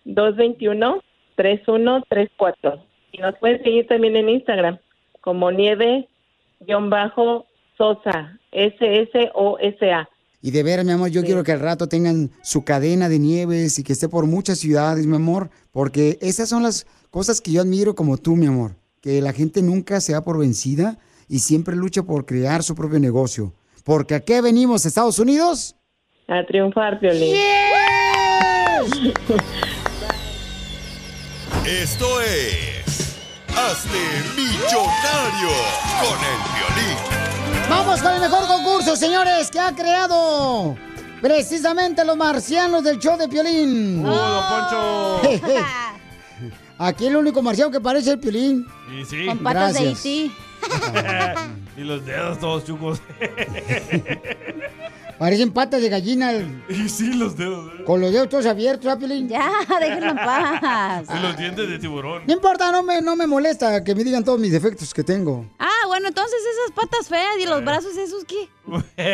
Speaker 24: 424-221-3134. Y nos pueden seguir también en Instagram como nieve-sosa, S-S-O-S-A.
Speaker 2: Y de veras, mi amor, yo quiero que al rato tengan su cadena de nieves y que esté por muchas ciudades, mi amor, porque esas son las cosas que yo admiro como tú, mi amor, que la gente nunca se da por vencida y siempre lucha por crear su propio negocio. Porque ¿a qué venimos, Estados Unidos?
Speaker 24: A triunfar, Violín.
Speaker 5: Esto es. Hazte millonario con el violín.
Speaker 2: Vamos con el mejor concurso, señores, que ha creado precisamente los marcianos del show de Piolín.
Speaker 4: ¡Oh, don Poncho! [LAUGHS]
Speaker 2: Aquí el único marciano que parece el Piolín.
Speaker 4: Y sí.
Speaker 2: Con patas de Gracias.
Speaker 3: E [LAUGHS]
Speaker 4: y los dedos todos chucos. [LAUGHS]
Speaker 2: Parecen patas de gallina.
Speaker 4: y sí, los dedos. ¿eh?
Speaker 2: Con los dedos todos abiertos, ¿ah, Piolín?
Speaker 3: Ya, [LAUGHS] déjenlo en paz.
Speaker 4: Y los dientes de tiburón.
Speaker 2: No importa, no me, no me molesta que me digan todos mis defectos que tengo.
Speaker 3: Ah, bueno, entonces esas patas feas y los brazos esos, ¿qué?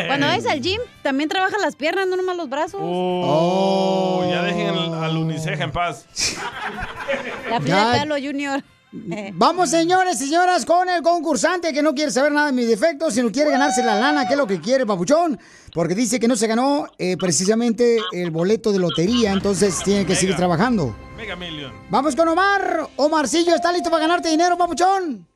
Speaker 3: Cuando vayas al gym, también trabaja las piernas, no nomás los brazos.
Speaker 4: Oh, ya dejen al, al Uniceja en paz.
Speaker 3: La Kahlo Junior. [LAUGHS]
Speaker 2: Vamos, señores y señoras, con el concursante que no quiere saber nada de mis defectos, sino quiere ganarse la lana, que es lo que quiere, papuchón. Porque dice que no se ganó eh, precisamente el boleto de lotería, entonces tiene que seguir trabajando.
Speaker 4: Mega Million.
Speaker 2: Vamos con Omar. Omarcillo, ¿está listo para ganarte dinero, papuchón?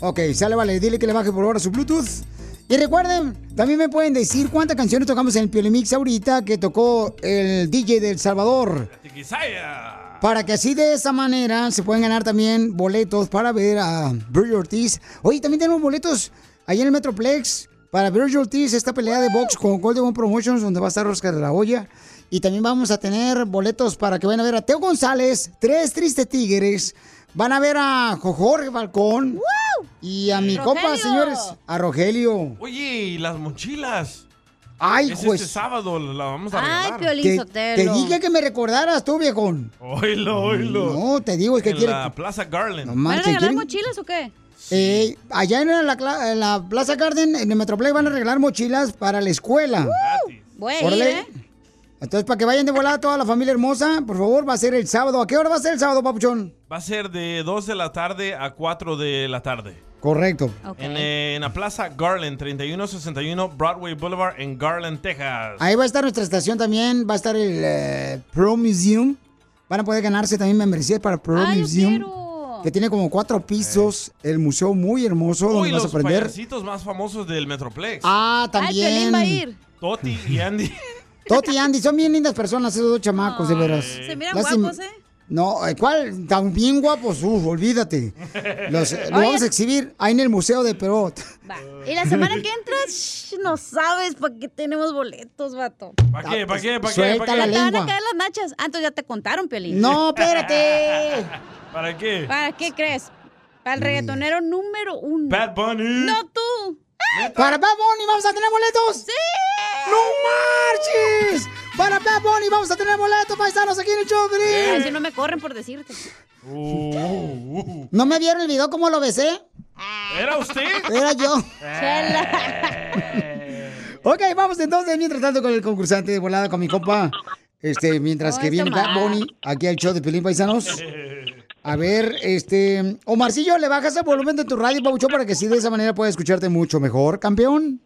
Speaker 2: Ok, sale, vale. Dile que le baje por ahora su Bluetooth. Y recuerden, también me pueden decir cuántas canciones tocamos en el Piolimix ahorita que tocó el DJ del Salvador.
Speaker 4: Tiquisaya.
Speaker 2: Para que así de esa manera se pueden ganar también boletos para ver a Virgil Ortiz. Oye, también tenemos boletos ahí en el Metroplex para Virgil Ortiz, esta pelea de box con Golden One Promotions, donde va a estar Oscar de la Hoya. Y también vamos a tener boletos para que vayan a ver a Teo González, Tres Tristes Tigres. Van a ver a Jorge Balcón. Y a mi compa,
Speaker 4: Rogelio.
Speaker 2: señores, a Rogelio.
Speaker 4: Oye, ¿y las mochilas?
Speaker 2: Ay,
Speaker 4: es
Speaker 2: pues.
Speaker 4: este sábado, la vamos a regalar.
Speaker 2: Te, te dije que me recordaras tú, viejón.
Speaker 4: Oílo, oílo.
Speaker 2: No, te digo, es que
Speaker 4: en
Speaker 2: quiere...
Speaker 4: la Plaza Garland.
Speaker 2: No
Speaker 3: ¿Van a
Speaker 2: manches,
Speaker 3: regalar
Speaker 2: quieren-
Speaker 3: mochilas o qué?
Speaker 2: Eh, allá en la, cla- en la Plaza Garden, en el Metroplex, van a regalar mochilas para la escuela.
Speaker 3: Voy a ir,
Speaker 2: Órale.
Speaker 3: ¿eh?
Speaker 2: Entonces, para que vayan de volada toda la familia hermosa, por favor, va a ser el sábado. ¿A qué hora va a ser el sábado, papuchón?
Speaker 4: Va a ser de 2 de la tarde a 4 de la tarde.
Speaker 2: Correcto.
Speaker 4: En, eh, en la Plaza Garland, 3161 Broadway Boulevard en Garland, Texas.
Speaker 2: Ahí va a estar nuestra estación también, va a estar el eh, Pro Museum. Van a poder ganarse también membresías para Pro
Speaker 3: Ah,
Speaker 2: Museum. Que tiene como cuatro pisos, el museo muy hermoso donde
Speaker 4: Uy,
Speaker 2: vas a
Speaker 4: los
Speaker 2: aprender.
Speaker 4: payasitos más famosos del Metroplex.
Speaker 2: Ah, también.
Speaker 3: Piolín va a ir.
Speaker 4: Toti y Andy. [LAUGHS]
Speaker 2: Toti y Andy son bien lindas personas, esos dos chamacos, de veras.
Speaker 3: Se miran
Speaker 2: Lástima-
Speaker 3: guapos, ¿eh?
Speaker 2: No, eh, ¿cuál? Tan bien guapos, uf, olvídate. Los, eh, los vamos a exhibir ahí en el Museo de Perot.
Speaker 3: Y la semana que entra, shh, no sabes para qué tenemos boletos, vato.
Speaker 4: ¿Para qué? ¿Para qué? ¿Para qué?
Speaker 2: Suelta
Speaker 4: ¿Para
Speaker 2: la
Speaker 4: qué?
Speaker 3: Te van a
Speaker 2: lengua.
Speaker 3: caer las nachas. Ah, entonces ya te contaron, Piolín.
Speaker 2: No, espérate. [LAUGHS]
Speaker 4: ¿Para qué?
Speaker 3: ¿Para qué crees? Para el reggaetonero número uno.
Speaker 4: Bad Bunny.
Speaker 3: No tú.
Speaker 2: Para Bad Bunny vamos a tener boletos.
Speaker 3: ¡Sí!
Speaker 2: ¡No marches! Para Bad Bunny vamos a tener boletos, paisanos, aquí en el show,
Speaker 3: si no me corren por decirte.
Speaker 4: Uh, uh, uh.
Speaker 2: ¿No me vieron el video cómo lo besé?
Speaker 4: ¿Era usted?
Speaker 2: Era yo.
Speaker 4: Eh.
Speaker 2: Ok, vamos entonces, mientras tanto, con el concursante de volada, con mi compa. Este, mientras
Speaker 3: Oh,
Speaker 2: que viene Bad. Bunny aquí al show de Pelín Paisanos. [LAUGHS] A ver, este. Omarcillo, ¿le bajas el volumen de tu radio, Paucho, para que sí de esa manera pueda escucharte mucho mejor, campeón?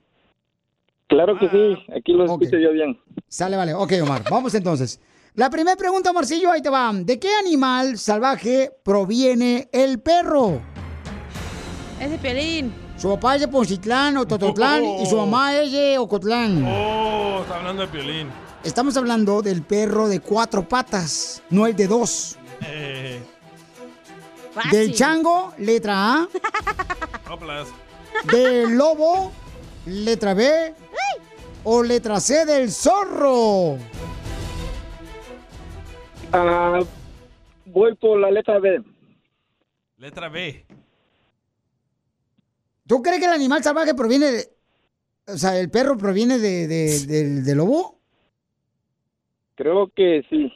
Speaker 6: Claro que sí, aquí lo escucho yo bien.
Speaker 2: Sale, vale. Ok, Omar, vamos entonces. La primera pregunta, Omarcillo, ahí te va. ¿De qué animal salvaje proviene el perro?
Speaker 3: Es de Piolín.
Speaker 2: Su papá es de Poncitlán o Tototlán y su mamá es de Ocotlán.
Speaker 4: Oh, está hablando de Piolín.
Speaker 2: Estamos hablando del perro de cuatro patas, no el de dos.
Speaker 4: Eh,
Speaker 2: Del chango, letra A.
Speaker 4: Hoplas.
Speaker 2: Del lobo, letra B. O letra C del zorro.
Speaker 6: Ah, voy por la letra B.
Speaker 4: Letra B.
Speaker 2: ¿Tú crees que el animal salvaje proviene de... O sea, el perro proviene de, de- del- del lobo?
Speaker 6: Creo que sí.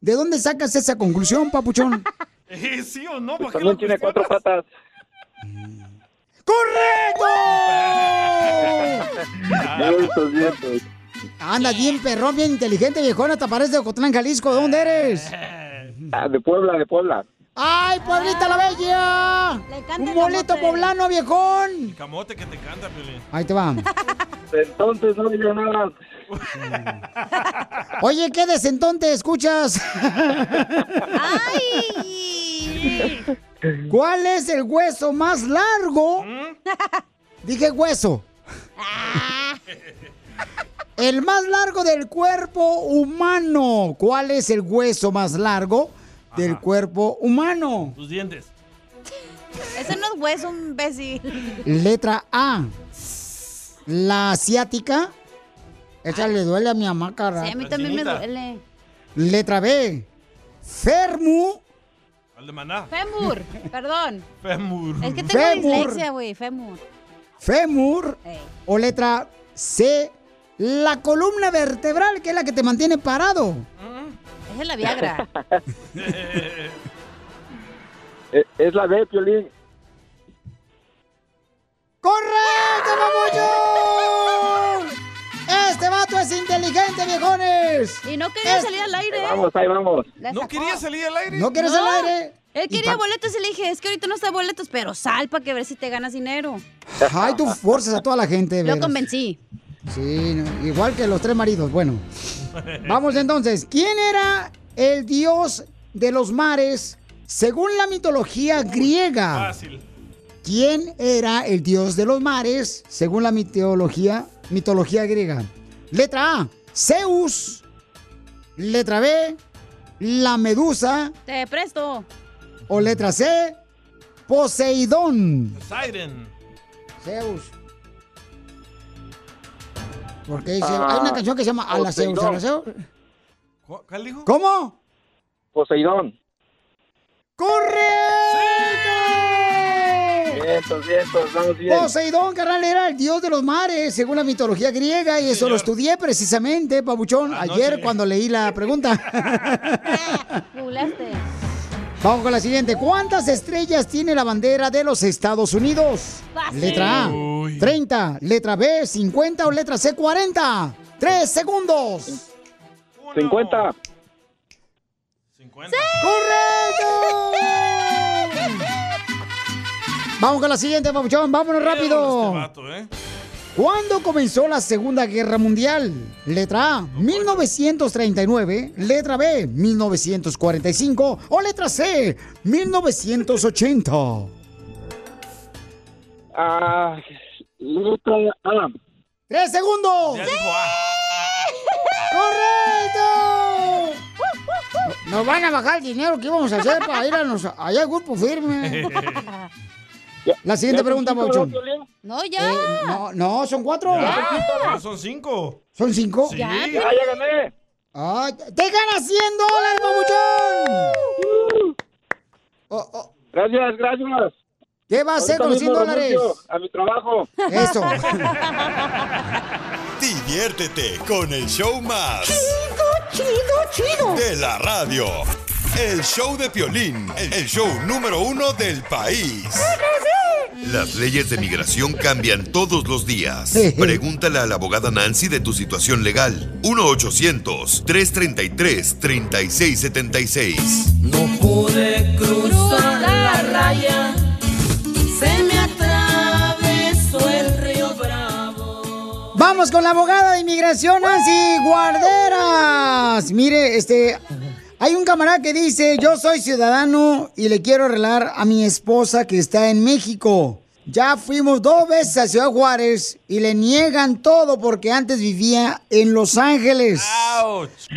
Speaker 2: ¿De dónde sacas esa conclusión, papuchón? [LAUGHS]
Speaker 4: Eh, ¿Sí o no? ¿Para qué
Speaker 6: También
Speaker 4: lo
Speaker 6: tiene cuatro patas.
Speaker 2: ¡Correcto! [LAUGHS] Anda bien perrón, bien inteligente, viejón. Hasta parece de Ocotlán, Jalisco. ¿De dónde eres?
Speaker 6: Ah, de Puebla, de Puebla.
Speaker 2: ¡Ay, Pueblita la Bella! Un boleto poblano, viejón.
Speaker 4: El camote que te canta, Piolín.
Speaker 2: Ahí te va. [LAUGHS]
Speaker 6: Entonces no digo nada. [LAUGHS]
Speaker 2: Oye, ¿qué desentonte escuchas? ¿Cuál es el hueso más largo? Dije hueso. El más largo del cuerpo humano. ¿Cuál es el hueso más largo del cuerpo humano?
Speaker 4: Tus dientes.
Speaker 3: Ese no es hueso, un imbécil.
Speaker 2: Letra A. La asiática. Esa le duele a mi mamá, cara.
Speaker 3: Sí, a mí también me duele.
Speaker 2: Letra B. Fermu.
Speaker 4: Al de maná.
Speaker 3: Femur, [LAUGHS] perdón.
Speaker 4: Femur.
Speaker 3: Es que tengo
Speaker 2: Femur.
Speaker 3: dislexia, güey, femur.
Speaker 2: Fémur.
Speaker 3: Ey.
Speaker 2: O letra C. La columna vertebral, que es la que te mantiene parado.
Speaker 3: Esa es la Viagra. [LAUGHS] [LAUGHS]
Speaker 16: Eh, Es la B, Piolín.
Speaker 2: ¡Correcto, papuchón! Este vato es inteligente, viejones.
Speaker 3: Y no quería salir al aire.
Speaker 16: Vamos, ahí vamos.
Speaker 4: ¿No quería salir al aire?
Speaker 2: ¿No quieres
Speaker 3: No.
Speaker 2: al aire?
Speaker 3: Él quería
Speaker 2: pa-
Speaker 3: boletos y le dije, es que ahorita no está boletos, pero sal para que ver si te ganas dinero.
Speaker 2: Ay, tú forzas a toda la gente,
Speaker 3: Lo convencí.
Speaker 2: Sí, igual que los tres maridos. Bueno, vamos entonces. ¿Quién era el dios de los mares según la mitología griega?
Speaker 4: Fácil.
Speaker 2: ¿Quién era el dios de los mares según la mitología, mitología griega? Letra A, Zeus. Letra B, la medusa.
Speaker 3: Te presto.
Speaker 2: O letra C, Poseidón.
Speaker 4: Siren.
Speaker 2: Zeus. Porque dice-
Speaker 16: Ah,
Speaker 2: hay una canción que se llama A la Zeus, a la Zeus.
Speaker 4: ¿Cu- ¿Cuál dijo?
Speaker 2: ¿Cómo?
Speaker 16: Poseidón.
Speaker 2: ¡Correcto!
Speaker 16: Vientos, vientos, vamos bien.
Speaker 2: Poseidón, carnal, era el dios de los mares, según la mitología griega, y eso lo estudié precisamente, Pabuchón, ayer cuando leí la pregunta. [LAUGHS] Vamos con la siguiente. ¿Cuántas estrellas tiene la bandera de los Estados Unidos?
Speaker 3: Fácil.
Speaker 2: Letra A, 30. Letra B, 50. O letra C, 40. Tres segundos.
Speaker 16: 50.
Speaker 2: ¡Correcto! Vamos con la siguiente, Pabuchón. Vámonos rápido.
Speaker 4: Este vato, ¿eh?
Speaker 2: ¿Cuándo comenzó la Segunda Guerra Mundial? Letra A, 1939. Letra B, 1945. O letra C, 1980.
Speaker 16: Ah, letra A.
Speaker 2: ¡Tres segundos! ¡Correcto! Nos van a bajar el dinero que íbamos a hacer para ir a nos, allá al grupo firme. [LAUGHS] La siguiente
Speaker 16: ¿Ya
Speaker 2: pregunta, Pauchón.
Speaker 16: no,
Speaker 3: ya.
Speaker 2: Eh, no, no, son cuatro.
Speaker 4: Ya, son cinco.
Speaker 2: ¿Son cinco?
Speaker 4: Sí.
Speaker 16: Ya, ya gané.
Speaker 2: Ay, ¡Te ganas 100 dólares, papuchón! Oh, oh,
Speaker 16: Gracias, gracias.
Speaker 2: ¿Qué va a hacer con los 100
Speaker 16: mismo
Speaker 2: dólares?
Speaker 16: A mi trabajo.
Speaker 2: Eso. [LAUGHS]
Speaker 5: Diviértete con el show más.
Speaker 14: Chido, chido, chido.
Speaker 5: De la radio. El show de Piolín, el show número uno del país. Las leyes de migración cambian todos los días. Pregúntale a la abogada Nancy de tu situación legal. 1-800-333-3676.
Speaker 14: No pude cruzar la raya. Se me atravesó el río Bravo.
Speaker 2: Vamos con la abogada de inmigración, Nancy Guarderas. Mire, este, hay un camarada que dice, yo soy ciudadano y le quiero arreglar a mi esposa que está en México. Ya fuimos dos veces a Ciudad Juárez y le niegan todo porque antes vivía en Los Ángeles.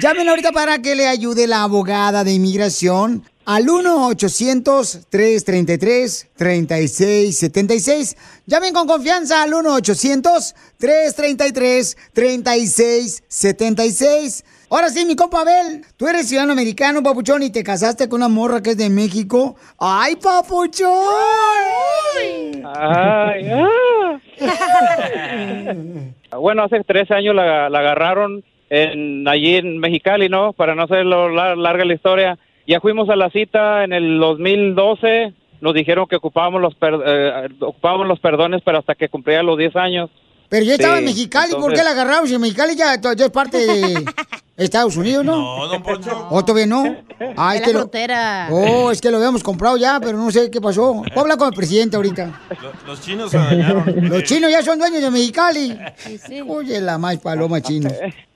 Speaker 2: Llamen ahorita para que le ayude la abogada de inmigración al 1-800-333-3676. Llamen con confianza al 1-800-333-3676. Ahora sí, mi compa Abel, tú eres ciudadano americano, papuchón, y te casaste con una morra que es de México. ¡Ay, papuchón!
Speaker 25: Ay, ah. [LAUGHS] bueno, hace 13 años la, la agarraron en, allí en Mexicali, ¿no? Para no hacerlo la- larga la historia. Ya fuimos a la cita en el 2012. Nos dijeron que ocupábamos los, per- eh, ocupábamos los perdones, pero hasta que cumplía los 10 años.
Speaker 2: Pero ya estaba
Speaker 25: Sí,
Speaker 2: en Mexicali, ¿por qué
Speaker 25: entonces-
Speaker 2: la agarraron? Si Mexicali ya, ya es parte de [LAUGHS] Estados Unidos, ¿no?
Speaker 4: No, don Poncho. [LAUGHS]
Speaker 2: ¿O todavía no? Ah, es
Speaker 3: De
Speaker 2: que
Speaker 3: la
Speaker 2: lo-
Speaker 3: frontera.
Speaker 2: Oh, es que lo habíamos comprado ya, pero no sé qué pasó. Voy a hablar con el presidente ahorita.
Speaker 4: Lo- Los chinos se dañaron. [LAUGHS]
Speaker 2: Los chinos ya son dueños de Mexicali. Oye, la más paloma chino.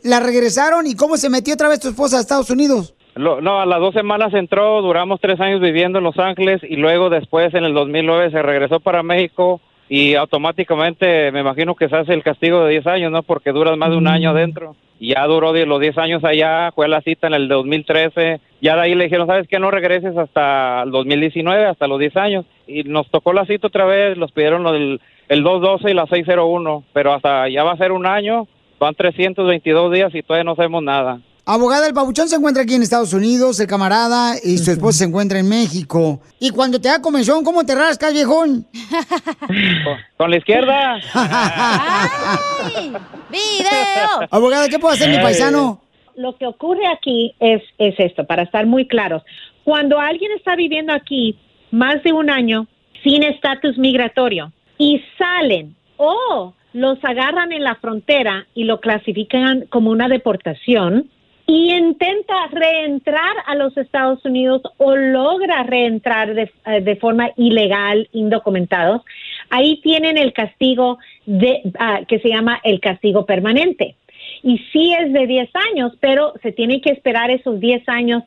Speaker 2: La regresaron y cómo se metió otra vez tu esposa a Estados Unidos.
Speaker 25: Lo- no, a las dos semanas entró, duramos tres años viviendo en Los Ángeles y luego después en el 2009 se regresó para México y automáticamente me imagino que se hace el castigo de 10 años, ¿no? Porque duras más de un año adentro. Ya duró los 10 años allá, fue la cita en el 2013. Ya de ahí le dijeron, ¿sabes qué? No regreses hasta el 2019, hasta los 10 años. Y nos tocó la cita otra vez, los pidieron del el 212 y la 601, pero hasta ya va a ser un año, van 322 días y todavía no sabemos nada.
Speaker 2: Abogada, el papuchón se encuentra aquí en Estados Unidos, el camarada, y su esposa se encuentra en México. Y cuando te da comezón, ¿cómo te rascas, viejón?
Speaker 25: Con la izquierda.
Speaker 3: ¡Video!
Speaker 2: Abogada, ¿qué puedo hacer, mi paisano?
Speaker 26: Lo que ocurre aquí es, es esto, para estar muy claros. Cuando alguien está viviendo aquí más de un año sin estatus migratorio y salen o los agarran en la frontera y lo clasifican como una deportación y intenta reentrar a los Estados Unidos o logra reentrar de, eh, de forma ilegal, indocumentados, ahí tienen el castigo de, ah, que se llama el castigo permanente. Y sí es de 10 años, pero se tiene que esperar esos 10 años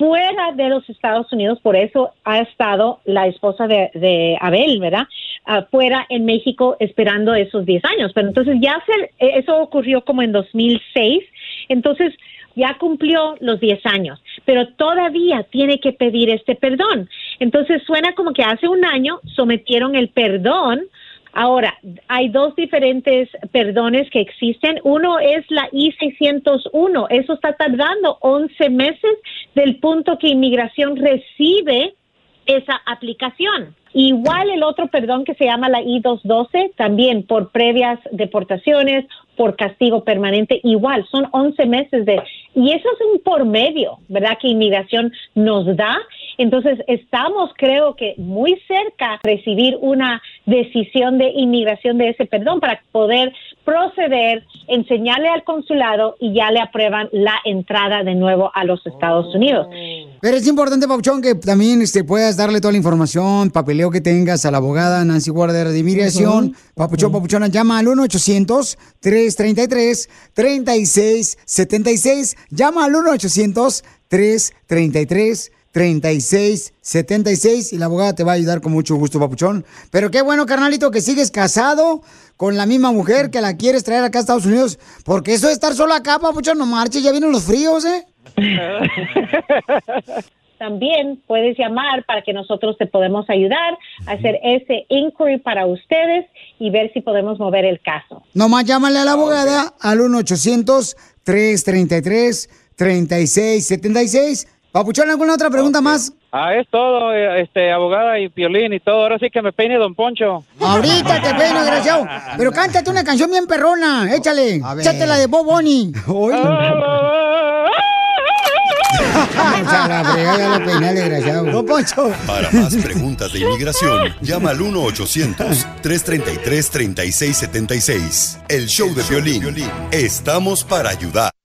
Speaker 26: fuera de los Estados Unidos, por eso ha estado la esposa de, de Abel, ¿verdad? Ah, fuera en México esperando esos 10 años. Pero entonces ya se, eso ocurrió como en 2006, entonces ya cumplió los 10 años, pero todavía tiene que pedir este perdón. Entonces suena como que hace un año sometieron el perdón Ahora, hay dos diferentes perdones que existen. Uno es la I-601. Eso está tardando 11 meses del punto que inmigración recibe esa aplicación. Igual el otro perdón que se llama la I-212, también por previas deportaciones, por castigo permanente, igual, son 11 meses de... Y eso es un por medio, ¿verdad? Que inmigración nos da. Entonces, estamos, creo que, muy cerca de recibir una decisión de inmigración de ese perdón para poder proceder, enseñarle al consulado y ya le aprueban la entrada de nuevo a los Estados Unidos.
Speaker 2: Pero es importante, Pauchón, que también este, puedas darle toda la información, papeleo que tengas a la abogada Nancy Guarder de Inmigración. Papuchón, Papuchona, llama al 1-800-333-3676. Llama al 1-800-333-3676 y la abogada te va a ayudar con mucho gusto, Papuchón. Pero qué bueno, carnalito, que sigues casado con la misma mujer que la quieres traer acá a Estados Unidos. Porque eso de estar solo acá, Papuchón, no marches, ya vienen los fríos, ¿eh? [LAUGHS]
Speaker 26: También puedes llamar para que nosotros te podemos ayudar a hacer ese inquiry para ustedes y ver si podemos mover el caso.
Speaker 2: Nomás llámale a la abogada al 1-800-333-3676. Papuchón, ¿alguna otra pregunta más?
Speaker 25: Ah, es todo, eh, este, abogada y violín y todo. Ahora sí que me peine Don Poncho.
Speaker 2: Ahorita te peino, desgraciado. Pero cántate una canción bien perrona, échale. Échate la de Bob [LAUGHS] [LAUGHS] desgraciado. No, Poncho.
Speaker 5: Para más preguntas de inmigración, llama al 1-800-333-3676. El show de violín. Estamos para ayudar.